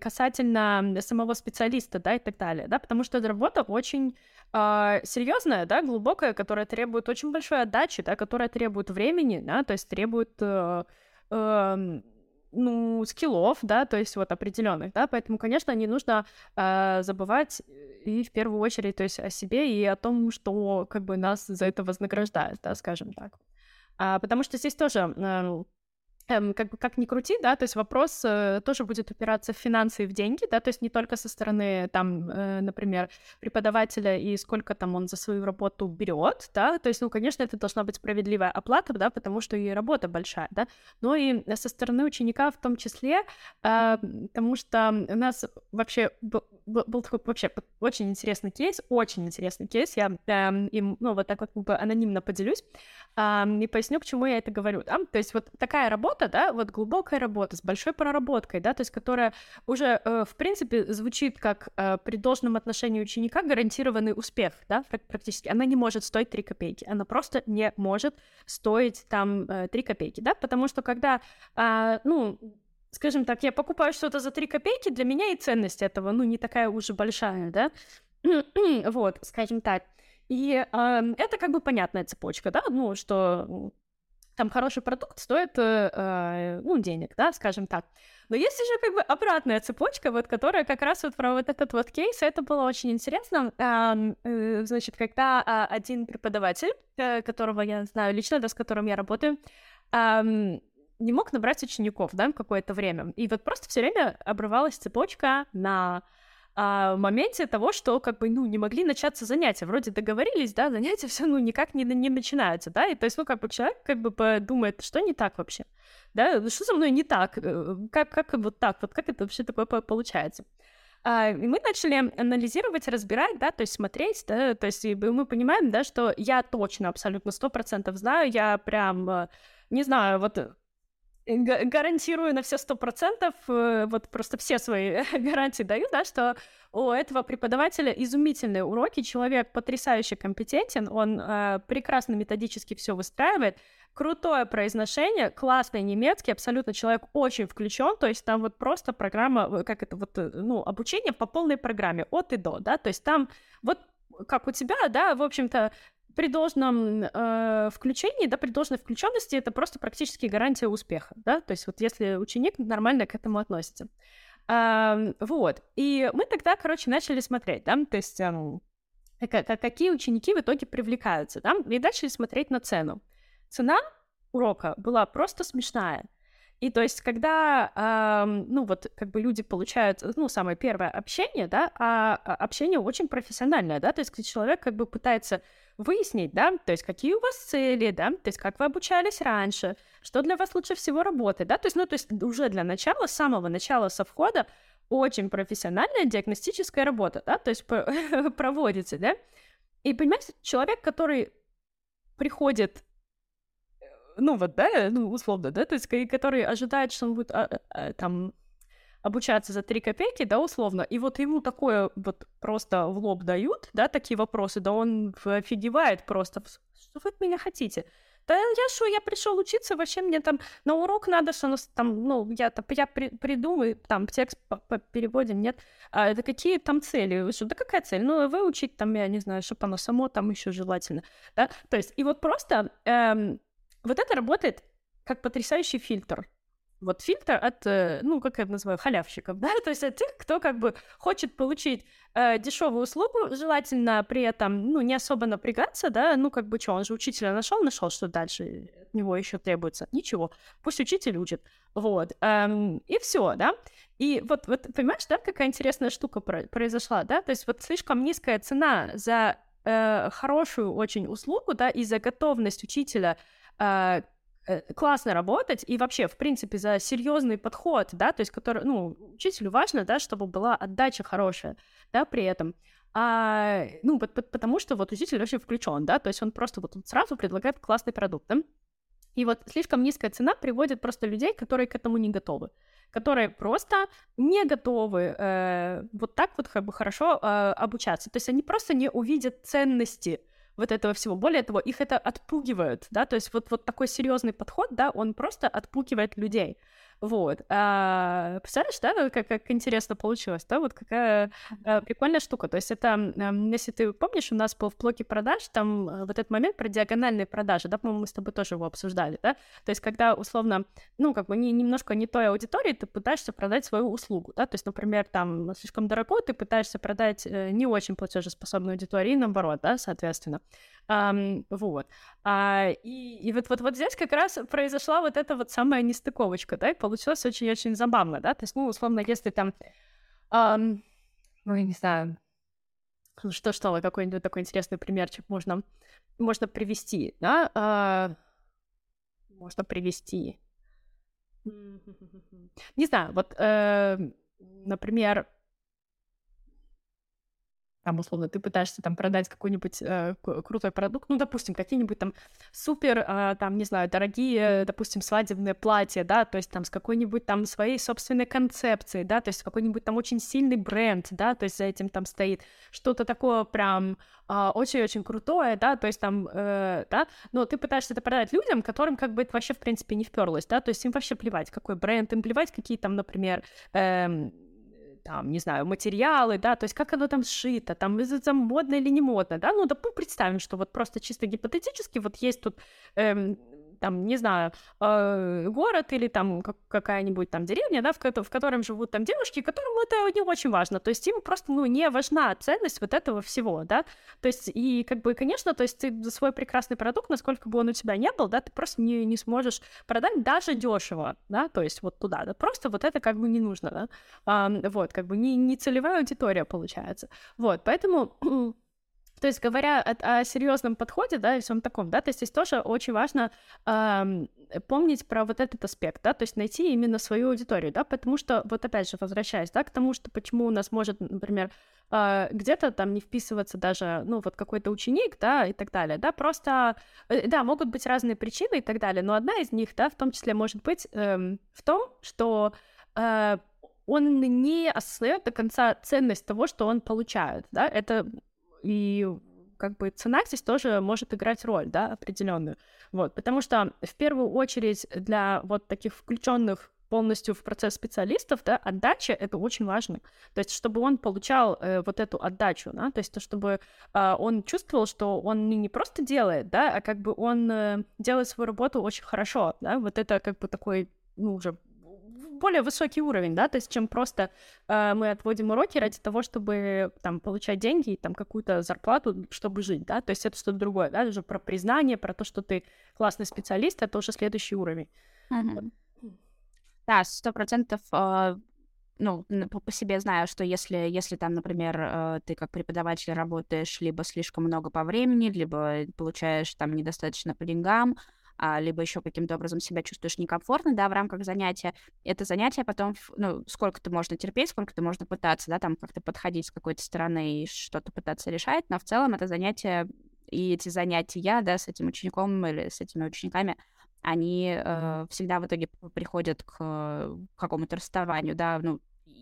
касательно самого специалиста, да, и так далее, да, потому что эта работа очень э, серьезная, да, глубокая, которая требует очень большой отдачи, да, которая требует времени, да, то есть требует э, э, ну, скиллов, да, то есть вот определенных, да, поэтому, конечно, не нужно э, забывать и в первую очередь, то есть о себе и о том, что как бы нас за это вознаграждает, да, скажем так. А, потому что здесь тоже э, эм, как бы как ни крути, да, то есть вопрос э, тоже будет упираться в финансы и в деньги, да, то есть не только со стороны там, э, например, преподавателя и сколько там он за свою работу берет, да, то есть, ну, конечно, это должна быть справедливая оплата, да, потому что и работа большая, да, но и со стороны ученика в том числе, э, потому что у нас вообще был, такой вообще очень интересный кейс, очень интересный кейс, я э, им, ну, вот так вот как бы анонимно поделюсь, э, и поясню, к чему я это говорю, да, то есть вот такая работа, работа, да, вот глубокая работа с большой проработкой, да, то есть которая уже, э, в принципе, звучит как э, при должном отношении ученика гарантированный успех, да, практически. Она не может стоить 3 копейки, она просто не может стоить там э, 3 копейки, да, потому что когда, э, ну, скажем так, я покупаю что-то за 3 копейки, для меня и ценность этого, ну, не такая уже большая, да, вот, скажем так. И э, это как бы понятная цепочка, да, ну, что там хороший продукт стоит, э, э, ну, денег, да, скажем так. Но есть еще как бы обратная цепочка, вот, которая как раз вот про вот этот вот кейс, это было очень интересно. Э, значит, когда а, один преподаватель, э, которого я знаю лично, да, с которым я работаю, не мог набрать учеников, да, какое-то время. И вот просто все время обрывалась цепочка на а, моменте того, что как бы, ну, не могли начаться занятия. Вроде договорились, да, занятия все, ну, никак не, не начинаются, да, и то есть, ну, как бы человек как бы подумает, что не так вообще, да, ну, что со мной не так, э, как, как вот так, вот как это вообще такое получается. А, и мы начали анализировать, разбирать, да, то есть смотреть, да, то есть мы понимаем, да, что я точно абсолютно сто процентов знаю, я прям, э, не знаю, вот гарантирую на все сто процентов, э, вот просто все свои гарантии даю, да, что у этого преподавателя изумительные уроки, человек потрясающе компетентен, он э, прекрасно методически все выстраивает, крутое произношение, классный немецкий, абсолютно человек очень включен, то есть там вот просто программа, как это вот, э, ну, обучение по полной программе, от и до, да, то есть там вот как у тебя, да, в общем-то, при должном э, включении, да, при должной включенности это просто практически гарантия успеха, да, то есть вот если ученик нормально к этому относится. Э, вот, и мы тогда, короче, начали смотреть, да, то есть э, какие ученики в итоге привлекаются, да, и начали смотреть на цену. Цена урока была просто смешная. И то есть, когда, э, ну вот, как бы люди получают, ну, самое первое общение, да, а, а общение очень профессиональное, да, то есть человек как бы пытается выяснить, да, то есть какие у вас цели, да, то есть как вы обучались раньше, что для вас лучше всего работает, да, то есть, ну, то есть уже для начала, с самого начала, со входа, очень профессиональная диагностическая работа, да, то есть проводится, да, и, понимаете, человек, который приходит ну вот, да, ну условно, да, то есть который ожидает, что он будет а, а, там обучаться за 3 копейки, да, условно, и вот ему такое вот просто в лоб дают, да, такие вопросы, да он офигевает просто, что вы от меня хотите? Да я что, я пришел учиться, вообще мне там на урок надо, что нас там, ну, я, я при, придумаю, там, текст по, по переводим, нет. А это какие там цели? Что, да какая цель? Ну, выучить там, я не знаю, чтобы оно само там еще желательно, да. То есть, и вот просто эм, вот это работает как потрясающий фильтр. Вот фильтр от, э, ну, как я называю, халявщиков, да, то есть от тех, кто как бы хочет получить э, дешевую услугу, желательно при этом, ну, не особо напрягаться, да, ну, как бы что, он же учителя нашел, нашел, что дальше от него еще требуется, ничего, пусть учитель учит, вот, эм, и все, да, и вот, вот, понимаешь, да, какая интересная штука произошла, да, то есть вот слишком низкая цена за э, хорошую очень услугу, да, и за готовность учителя э, классно работать и вообще, в принципе, за серьезный подход, да, то есть, который, ну, учителю важно, да, чтобы была отдача хорошая, да, при этом. А, ну, потому что вот учитель вообще включен, да, то есть он просто вот сразу предлагает классный продукт, да? И вот слишком низкая цена приводит просто людей, которые к этому не готовы, которые просто не готовы э, вот так вот как бы хорошо э, обучаться. То есть они просто не увидят ценности вот этого всего. Более того, их это отпугивает, да, то есть вот, вот такой серьезный подход, да, он просто отпугивает людей. Вот. А, представляешь, да, как, как интересно получилось, да, вот какая а, прикольная штука. То есть это, а, если ты помнишь, у нас был в блоке продаж, там а, вот этот момент про диагональные продажи, да, по-моему, мы с тобой тоже его обсуждали, да, то есть когда, условно, ну, как бы не, немножко не той аудитории, ты пытаешься продать свою услугу, да, то есть, например, там слишком дорого, ты пытаешься продать э, не очень платежеспособной аудитории, наоборот, да, соответственно. Um, вот. А, и, и вот, вот, вот здесь как раз произошла вот эта вот самая нестыковочка, да, и получилось очень-очень забавно, да, то есть, ну, условно, если там, um, ну, я не знаю, что-что, какой-нибудь такой интересный примерчик можно, можно привести, да, а, можно привести. Не знаю, вот, э, например, там, условно, ты пытаешься там продать какой-нибудь э, крутой продукт, ну, допустим, какие-нибудь там супер, э, там, не знаю, дорогие, допустим, свадебные платья, да, то есть там с какой-нибудь там своей собственной концепцией, да, то есть какой-нибудь там очень сильный бренд, да, то есть за этим там стоит что-то такое прям э, очень-очень крутое, да, то есть там, э, да, но ты пытаешься это продать людям, которым как бы это вообще, в принципе, не вперлось, да, то есть им вообще плевать, какой бренд, им плевать, какие там, например, э, там, не знаю, материалы, да, то есть как оно там сшито, там, там модно или не модно, да, ну, да, представим, что вот просто чисто гипотетически вот есть тут эм, там, не знаю, э, город или там какая-нибудь там деревня, да, в, в котором живут там девушки, которым это не очень важно, то есть им просто, ну, не важна ценность вот этого всего, да, то есть и как бы, конечно, то есть ты за свой прекрасный продукт, насколько бы он у тебя не был, да, ты просто не, не сможешь продать даже дешево, да, то есть вот туда, да, просто вот это как бы не нужно, да, а, вот, как бы не, не целевая аудитория получается, вот, поэтому то есть, говоря о, о серьезном подходе, да, и всем таком, да, то есть здесь тоже очень важно э, помнить про вот этот аспект, да, то есть найти именно свою аудиторию, да, потому что, вот опять же, возвращаясь, да, к тому, что почему у нас может, например, э, где-то там не вписываться даже, ну, вот какой-то ученик, да, и так далее, да, просто, э, да, могут быть разные причины и так далее, но одна из них, да, в том числе может быть э, в том, что э, он не осознает до конца ценность того, что он получает, да, это и как бы цена здесь тоже может играть роль, да, определенную. Вот, потому что в первую очередь для вот таких включенных полностью в процесс специалистов, да, отдача это очень важно. То есть, чтобы он получал э, вот эту отдачу, да, то есть, то, чтобы э, он чувствовал, что он не просто делает, да, а как бы он э, делает свою работу очень хорошо, да, вот это как бы такой, ну, уже более высокий уровень, да, то есть чем просто э, мы отводим уроки ради того, чтобы там получать деньги и там какую-то зарплату, чтобы жить, да, то есть это что-то другое, да, уже про признание, про то, что ты классный специалист, это уже следующий уровень. Mm-hmm. Да, сто процентов э, ну, по себе знаю, что если, если там, например, э, ты как преподаватель работаешь либо слишком много по времени, либо получаешь там недостаточно по деньгам, а, либо еще каким-то образом себя чувствуешь некомфортно, да, в рамках занятия, это занятие потом, ну, сколько-то можно терпеть, сколько-то можно пытаться, да, там как-то подходить с какой-то стороны и что-то пытаться решать, но в целом это занятие и эти занятия, да, с этим учеником или с этими учениками, они э, всегда в итоге приходят к э, какому-то расставанию, да, ну,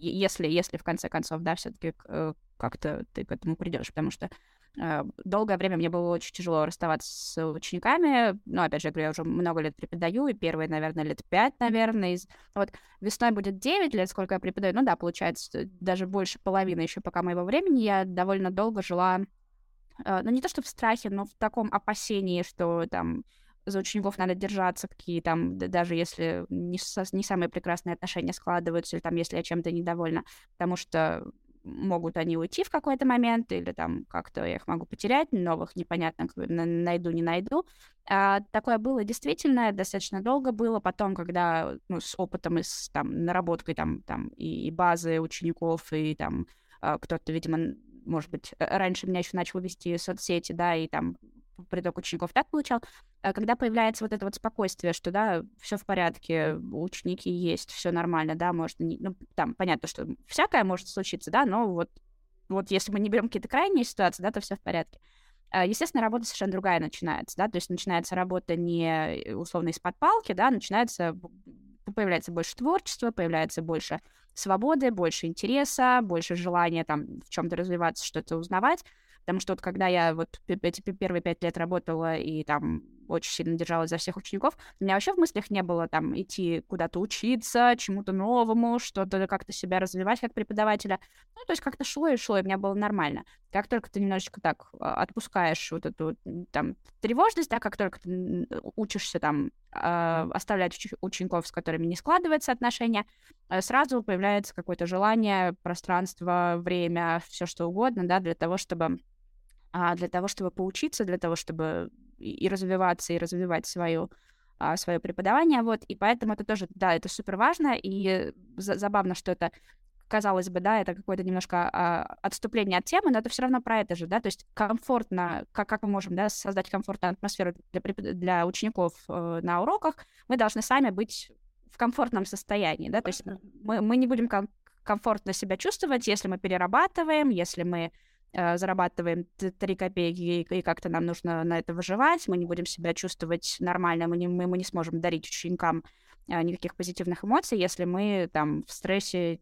если, если в конце концов, да, все-таки э, как-то ты к этому придешь, потому что э, долгое время мне было очень тяжело расставаться с учениками, ну, опять же, я говорю, я уже много лет преподаю, и первые, наверное, лет пять, наверное, из... вот весной будет 9 лет, сколько я преподаю, ну да, получается, даже больше половины еще пока моего времени, я довольно долго жила, э, ну, не то что в страхе, но в таком опасении, что там за учеников надо держаться, какие там, даже если не, со, не самые прекрасные отношения складываются, или там, если я чем-то недовольна, потому что могут они уйти в какой-то момент, или там как-то я их могу потерять, новых непонятно найду, не найду. А, такое было действительно, достаточно долго было. Потом, когда ну, с опытом и с там, наработкой там, там и базы учеников, и там а, кто-то, видимо, может быть, раньше меня еще начал вести соцсети, да, и там приток учеников так получал, а когда появляется вот это вот спокойствие, что, да, все в порядке, ученики есть, все нормально, да, может, не, ну, там, понятно, что всякое может случиться, да, но вот, вот если мы не берем какие-то крайние ситуации, да, то все в порядке. А, естественно, работа совершенно другая начинается, да, то есть начинается работа не условно из-под палки, да, начинается, появляется больше творчества, появляется больше свободы, больше интереса, больше желания там в чем-то развиваться, что-то узнавать. Потому что вот когда я вот эти первые пять лет работала и там очень сильно держалась за всех учеников, у меня вообще в мыслях не было там идти куда-то учиться, чему-то новому, что-то как-то себя развивать как преподавателя. Ну, то есть как-то шло и шло, и мне было нормально. Как только ты немножечко так а, отпускаешь вот эту там тревожность, да, как только ты учишься там э, оставлять уч- учеников, с которыми не складывается отношения, э, сразу появляется какое-то желание, пространство, время, все что угодно, да, для того, чтобы а, для того, чтобы поучиться, для того, чтобы и развиваться, и развивать свою а, свое преподавание, вот, и поэтому это тоже, да, это супер важно, и забавно, что это, казалось бы, да, это какое-то немножко а, отступление от темы, но это все равно про это же, да, то есть комфортно, как, как мы можем, да, создать комфортную атмосферу для, для учеников э, на уроках, мы должны сами быть в комфортном состоянии, да, то есть мы, мы не будем ком- комфортно себя чувствовать, если мы перерабатываем, если мы зарабатываем 3 копейки, и как-то нам нужно на это выживать, мы не будем себя чувствовать нормально, мы не, мы, мы не сможем дарить ученикам э, никаких позитивных эмоций, если мы там в стрессе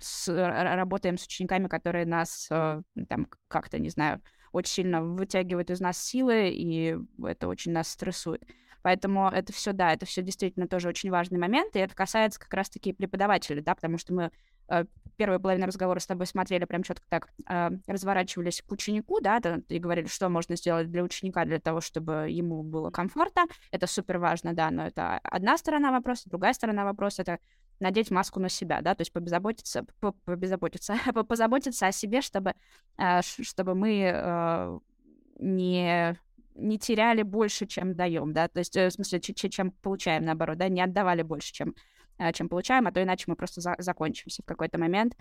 с, работаем с учениками, которые нас э, там как-то, не знаю, очень сильно вытягивают из нас силы, и это очень нас стрессует. Поэтому это все, да, это все действительно тоже очень важный момент, и это касается как раз-таки преподавателей, да, потому что мы Э, первую половину разговора с тобой смотрели, прям четко так э, разворачивались к ученику, да, и говорили, что можно сделать для ученика для того, чтобы ему было комфортно. Это супер важно, да, но это одна сторона вопроса, другая сторона вопроса — это надеть маску на себя, да, то есть побезаботиться, побезаботиться, позаботиться о себе, чтобы, э, чтобы мы э, не не теряли больше, чем даем, да, то есть, э, в смысле, чем получаем, наоборот, да, не отдавали больше, чем Э, чем получаем, а то иначе мы просто за закончимся в какой-то момент.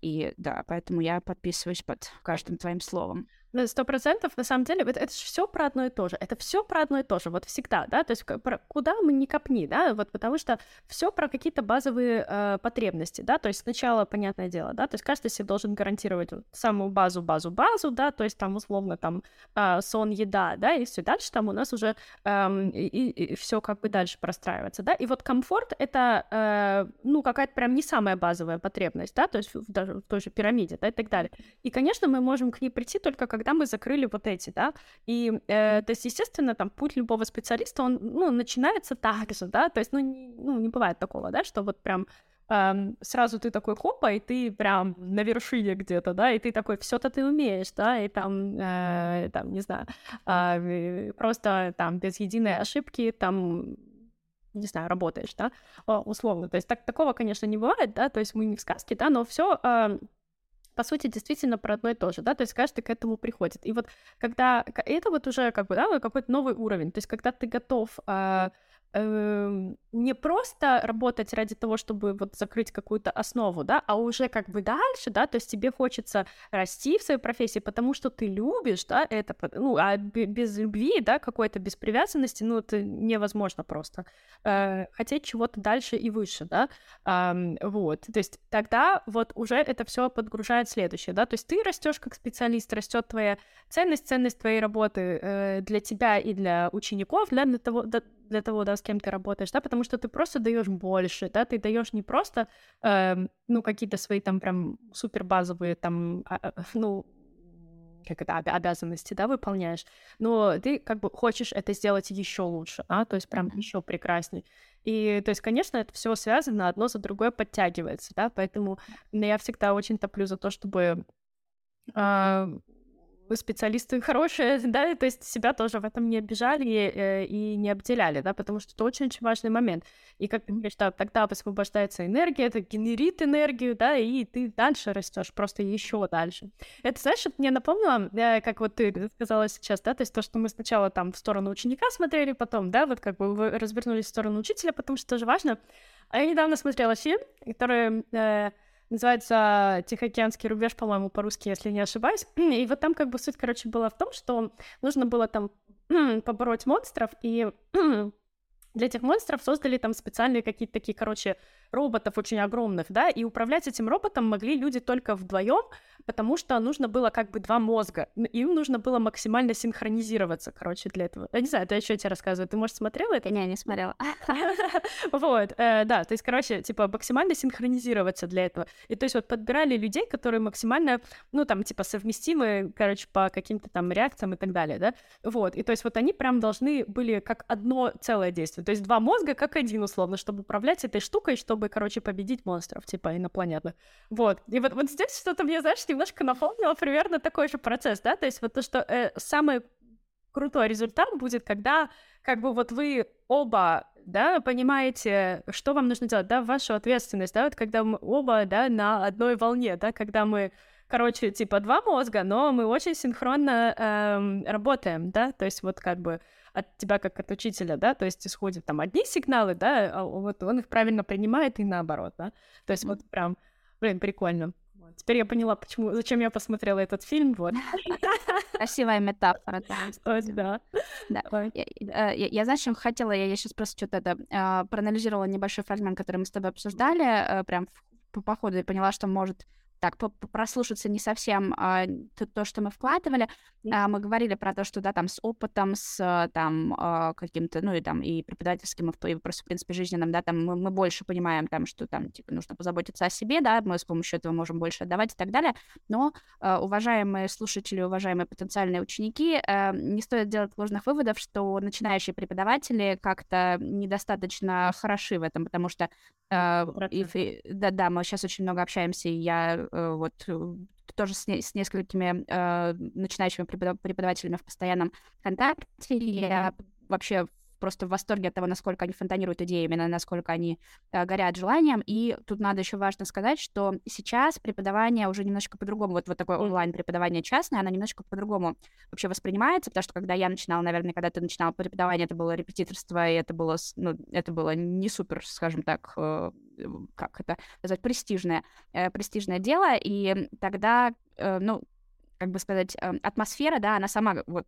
И да, поэтому я подписываюсь под каждым твоим словом. Сто процентов, на самом деле, это, это же все про одно и то же. Это все про одно и то же, вот всегда, да, то есть про, куда мы не копни, да, вот потому что все про какие-то базовые э, потребности, да, то есть сначала, понятное дело, да, то есть каждый себе должен гарантировать самую базу, базу, базу, да, то есть там условно там э, сон, еда, да, и все дальше там у нас уже э, и, и все как бы дальше простраивается, да, и вот комфорт это, э, ну, какая-то прям не самая базовая потребность, да, то есть даже в той же пирамиде, да, и так далее. И, конечно, мы можем к ней прийти только как когда мы закрыли вот эти, да, и, э, то есть, естественно, там, путь любого специалиста, он, ну, начинается так же, да, то есть, ну, не, ну, не бывает такого, да, что вот прям эм, сразу ты такой хопа, и ты прям на вершине где-то, да, и ты такой, все то ты умеешь, да, и там, э, там, не знаю, э, просто там без единой ошибки там не знаю, работаешь, да, условно. То есть так, такого, конечно, не бывает, да, то есть мы не в сказке, да, но все э, по сути, действительно про одно и то же, да, то есть каждый к этому приходит. И вот когда это вот уже как бы, да, какой-то новый уровень, то есть когда ты готов э, не просто работать ради того, чтобы вот закрыть какую-то основу, да, а уже как бы дальше, да, то есть тебе хочется расти в своей профессии, потому что ты любишь, да, это, ну, а без любви, да, какой-то без привязанности, ну, это невозможно просто э, хотеть чего-то дальше и выше, да, э, вот, то есть тогда вот уже это все подгружает следующее, да, то есть ты растешь как специалист, растет твоя ценность, ценность твоей работы э, для тебя и для учеников, для, для того, для того, да, с кем ты работаешь, да, потому что ты просто даешь больше, да, ты даешь не просто, э, ну, какие-то свои там прям супер базовые там, а, ну, как это, обязанности, да, выполняешь, но ты как бы хочешь это сделать еще лучше, а, то есть прям еще прекрасней. И, то есть, конечно, это все связано, одно за другое подтягивается, да, поэтому я всегда очень топлю за то, чтобы э, специалисты хорошие, да, то есть себя тоже в этом не обижали э, и не обделяли, да, потому что это очень-очень важный момент. И как ты говоришь, да, тогда освобождается энергия, это генерит энергию, да, и ты дальше растешь, просто еще дальше. Это, знаешь, это мне напомнило, э, как вот ты сказала сейчас, да, то есть то, что мы сначала там в сторону ученика смотрели, потом, да, вот как бы вы развернулись в сторону учителя, потому что тоже важно. А я недавно смотрела фильм, который э, Называется «Тихоокеанский рубеж», по-моему, по-русски, если не ошибаюсь. И вот там как бы суть, короче, была в том, что нужно было там побороть монстров, и для этих монстров создали там специальные какие-то такие, короче, роботов очень огромных, да, и управлять этим роботом могли люди только вдвоем, потому что нужно было как бы два мозга, им нужно было максимально синхронизироваться, короче, для этого. Я не знаю, это я еще тебе рассказываю, ты, может, смотрела это? Не, не смотрела. Вот, э, да, то есть, короче, типа максимально синхронизироваться для этого. И то есть вот подбирали людей, которые максимально, ну, там, типа, совместимы, короче, по каким-то там реакциям и так далее, да, вот, и то есть вот они прям должны были как одно целое действие, то есть два мозга как один, условно, чтобы управлять этой штукой, чтобы, короче, победить монстров, типа, инопланетных. Вот, и вот, вот здесь что-то мне, знаешь, немножко напомнило примерно такой же процесс, да, то есть вот то, что э, самый крутой результат будет, когда как бы вот вы оба, да, понимаете, что вам нужно делать, да, вашу ответственность, да, вот когда мы оба, да, на одной волне, да, когда мы короче, типа два мозга, но мы очень синхронно эм, работаем, да, то есть вот как бы от тебя как от учителя, да, то есть исходят там одни сигналы, да, а вот он их правильно принимает и наоборот, да, то есть вот прям, блин, прикольно. Теперь я поняла, почему, зачем я посмотрела этот фильм, вот. Красивая метафора, да. да. да. Я, я, я, я, знаешь, чем хотела, я, я сейчас просто что-то это, э, проанализировала небольшой фрагмент, который мы с тобой обсуждали, э, прям по, по ходу, и поняла, что, может, так прослушаться не совсем а, то, то, что мы вкладывали. А, мы говорили про то, что да, там с опытом, с там а, каким-то, ну и там и преподавательским, и просто в принципе жизненным, да, там мы, мы больше понимаем там, что там типа нужно позаботиться о себе, да, мы с помощью этого можем больше отдавать и так далее. Но а, уважаемые слушатели, уважаемые потенциальные ученики, а, не стоит делать ложных выводов, что начинающие преподаватели как-то недостаточно хороши в этом, потому что а, и, да, да, мы сейчас очень много общаемся, и я Э, вот э, тоже с, не, с несколькими э, начинающими преподавателями в постоянном контакте. Я вообще просто в восторге от того, насколько они фонтанируют идеями, насколько они э, горят желанием. И тут надо еще важно сказать, что сейчас преподавание уже немножко по-другому, вот, вот такое онлайн-преподавание частное, оно немножко по-другому вообще воспринимается, потому что когда я начинала, наверное, когда ты начинал преподавание, это было репетиторство, и это было, ну, это было не супер, скажем так, э, как это сказать, престижное, э, престижное дело, и тогда, э, ну, как бы сказать, э, атмосфера, да, она сама вот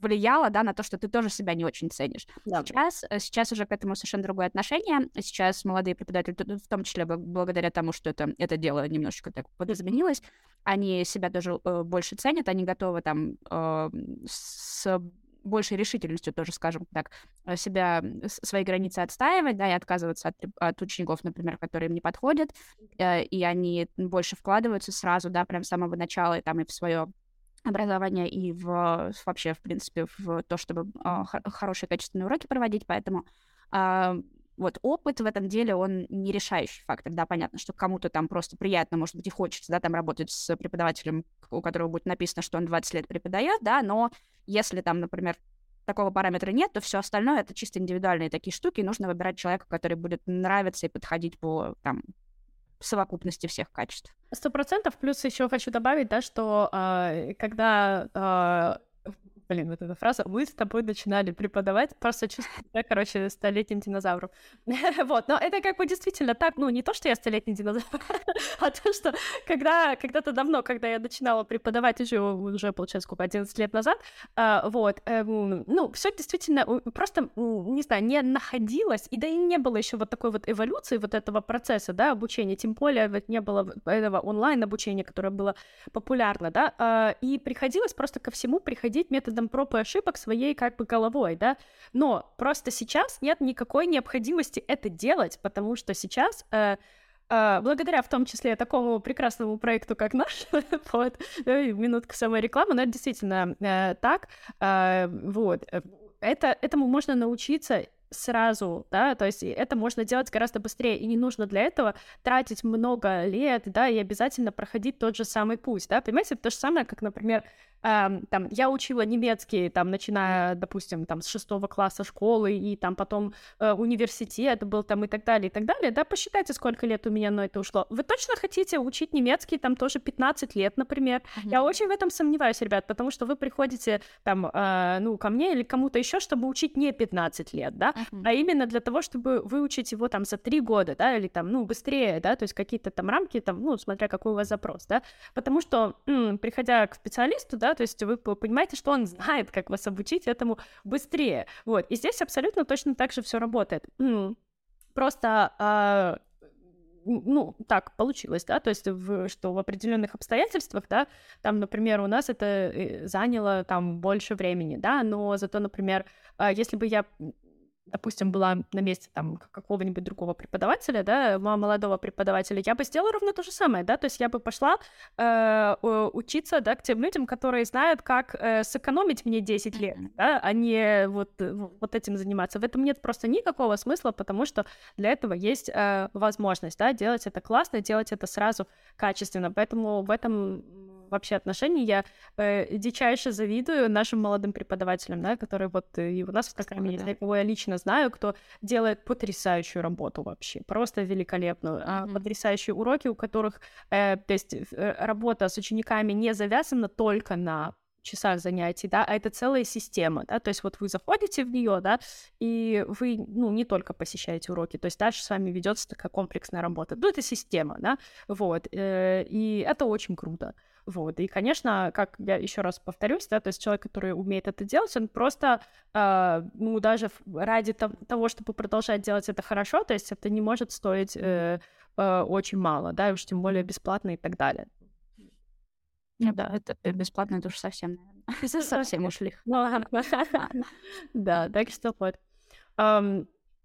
влияло, да, на то, что ты тоже себя не очень ценишь. Да. Сейчас, э, сейчас уже к этому совершенно другое отношение. Сейчас молодые преподаватели, в том числе благодаря тому, что это, это дело немножечко так подизменилось, они себя тоже э, больше ценят, они готовы там э, с большей решительностью тоже, скажем так, э, себя, свои границы отстаивать, да, и отказываться от, от учеников, например, которые им не подходят, э, и они больше вкладываются сразу, да, прям с самого начала, и там и в свое образования и в, вообще, в принципе, в то, чтобы э, хорошие качественные уроки проводить, поэтому э, вот опыт в этом деле, он не решающий фактор, да, понятно, что кому-то там просто приятно, может быть, и хочется, да, там работать с преподавателем, у которого будет написано, что он 20 лет преподает, да, но если там, например, такого параметра нет, то все остальное это чисто индивидуальные такие штуки, и нужно выбирать человека, который будет нравиться и подходить по там совокупности всех качеств. Сто процентов. Плюс еще хочу добавить, да, что э, когда э, блин, вот эта фраза, мы с тобой начинали преподавать, просто чувствую себя, короче, столетним динозавром. вот, но это как бы действительно так, ну, не то, что я столетний динозавр, а то, что когда, когда-то давно, когда я начинала преподавать уже, уже получается, сколько, 11 лет назад, uh, вот, um, ну, все действительно просто, не знаю, не находилось, и да и не было еще вот такой вот эволюции вот этого процесса, да, обучения, тем более вот не было этого онлайн-обучения, которое было популярно, да, uh, и приходилось просто ко всему приходить методом проб и ошибок своей как бы головой, да, но просто сейчас нет никакой необходимости это делать, потому что сейчас uh, Uh, благодаря в том числе такому прекрасному проекту, как наш, вот, минутка самой рекламы, но это действительно uh, так, uh, вот, э, это, этому можно научиться сразу, да, то есть это можно делать гораздо быстрее, и не нужно для этого тратить много лет, да, и обязательно проходить тот же самый путь, да, понимаете, это то же самое, как, например, Um, там, я учила немецкий, там, начиная, допустим, там, с шестого класса школы, и там потом э, университет был там и так далее, и так далее, да, посчитайте, сколько лет у меня на это ушло. Вы точно хотите учить немецкий, там, тоже 15 лет, например? Mm-hmm. Я очень в этом сомневаюсь, ребят, потому что вы приходите, там, э, ну, ко мне или кому-то еще, чтобы учить не 15 лет, да, mm-hmm. а именно для того, чтобы выучить его, там, за 3 года, да, или там, ну, быстрее, да, то есть какие-то там рамки, там, ну, смотря какой у вас запрос, да, потому что, м- приходя к специалисту, да, то есть вы понимаете, что он знает, как вас обучить этому быстрее, вот, и здесь абсолютно точно так же все работает. Просто а, ну, так получилось, да, то есть, в, что в определенных обстоятельствах, да, там, например, у нас это э, заняло там больше времени, да, но зато, например, а, если бы я допустим, была на месте там какого-нибудь другого преподавателя, да, молодого преподавателя, я бы сделала ровно то же самое, да, то есть я бы пошла э, учиться, да, к тем людям, которые знают, как э, сэкономить мне 10 лет, да, а не вот, вот этим заниматься. В этом нет просто никакого смысла, потому что для этого есть э, возможность, да, делать это классно, делать это сразу качественно, поэтому в этом вообще отношений я э, дичайше завидую нашим молодым преподавателям, да, которые вот э, и у нас в программе есть, да. кого я лично знаю, кто делает потрясающую работу вообще, просто великолепную, mm-hmm. потрясающие уроки, у которых, э, то есть э, работа с учениками не завязана только на часах занятий, да, а это целая система, да, то есть вот вы заходите в нее, да, и вы, ну, не только посещаете уроки, то есть дальше с вами ведется такая комплексная работа, ну, это система, да, вот, э, и это очень круто. Вот. И, конечно, как я еще раз повторюсь, да, то есть человек, который умеет это делать, он просто, э, ну, даже ради того, чтобы продолжать делать это хорошо, то есть это не может стоить э, э, очень мало, да, и уж тем более бесплатно и так далее. Ну да, это э, бесплатно, это уж совсем, наверное. Совсем ушли. Да, так что вот.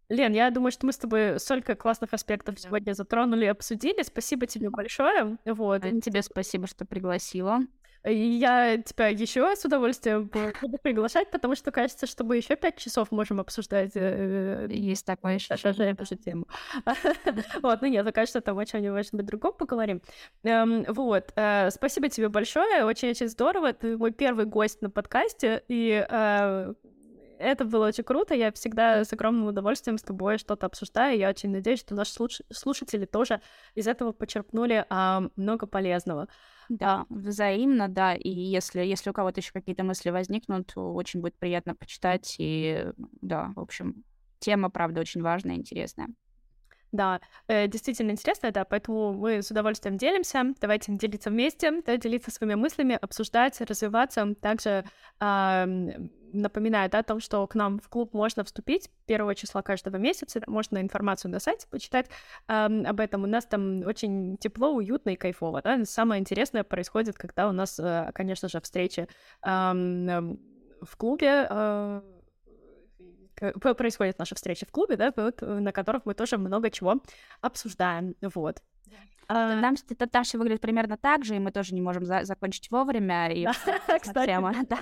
Лен, я думаю, что мы с тобой столько классных аспектов сегодня затронули и обсудили. Спасибо тебе большое. Вот. А тебе спасибо, что пригласила. Я тебя еще с удовольствием буду приглашать, потому что кажется, что мы еще пять часов можем обсуждать. Э, Есть такое еще. Эту же тему. Вот, ну нет, кажется, там о чем-нибудь другом поговорим. Эм, вот, э, спасибо тебе большое, очень-очень здорово. Ты мой первый гость на подкасте, и э, это было очень круто. Я всегда с огромным удовольствием с тобой что-то обсуждаю. Я очень надеюсь, что наши слушатели тоже из этого почерпнули а, много полезного. Да, взаимно, да. И если, если у кого-то еще какие-то мысли возникнут, очень будет приятно почитать. И да, в общем, тема, правда, очень важная и интересная. Да, э, действительно интересно, да, поэтому мы с удовольствием делимся. Давайте делиться вместе, да, делиться своими мыслями, обсуждать, развиваться. Также э, напоминаю да, о том, что к нам в клуб можно вступить первого числа каждого месяца. Можно информацию на сайте почитать э, об этом. У нас там очень тепло, уютно и кайфово. Да? Самое интересное происходит, когда у нас, э, конечно же, встречи э, в клубе. Э, происходят наши встречи в клубе, да, вот, э, на которых мы тоже много чего обсуждаем, вот. А... Нам это Таша выглядит примерно так же, и мы тоже не можем за закончить вовремя. И тема, да.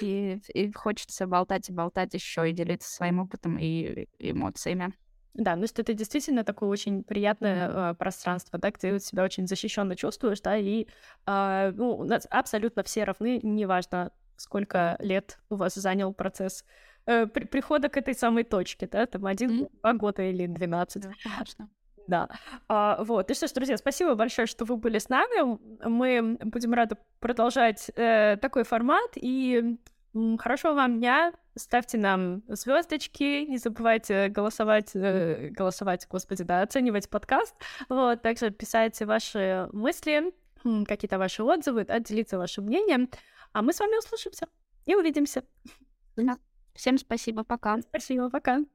И, и хочется болтать и болтать еще и делиться своим опытом и эмоциями. Да, ну что это действительно такое очень приятное mm-hmm. э, пространство, да, где ты себя очень защищенно чувствуешь, да, и э, ну, у нас абсолютно все равны, неважно, сколько лет у вас занял процесс э, при, прихода к этой самой точке, да, там один, mm-hmm. два года или двенадцать. Да, конечно. Да. А, вот. И что ж, друзья, спасибо большое, что вы были с нами. Мы будем рады продолжать э, такой формат. И Хорошего вам дня. Ставьте нам звездочки. Не забывайте голосовать, э, голосовать, господи, да, оценивать подкаст. Вот, также писать ваши мысли, какие-то ваши отзывы, да, делиться вашим мнением. А мы с вами услышимся и увидимся. Да. Всем спасибо, пока. Спасибо, пока.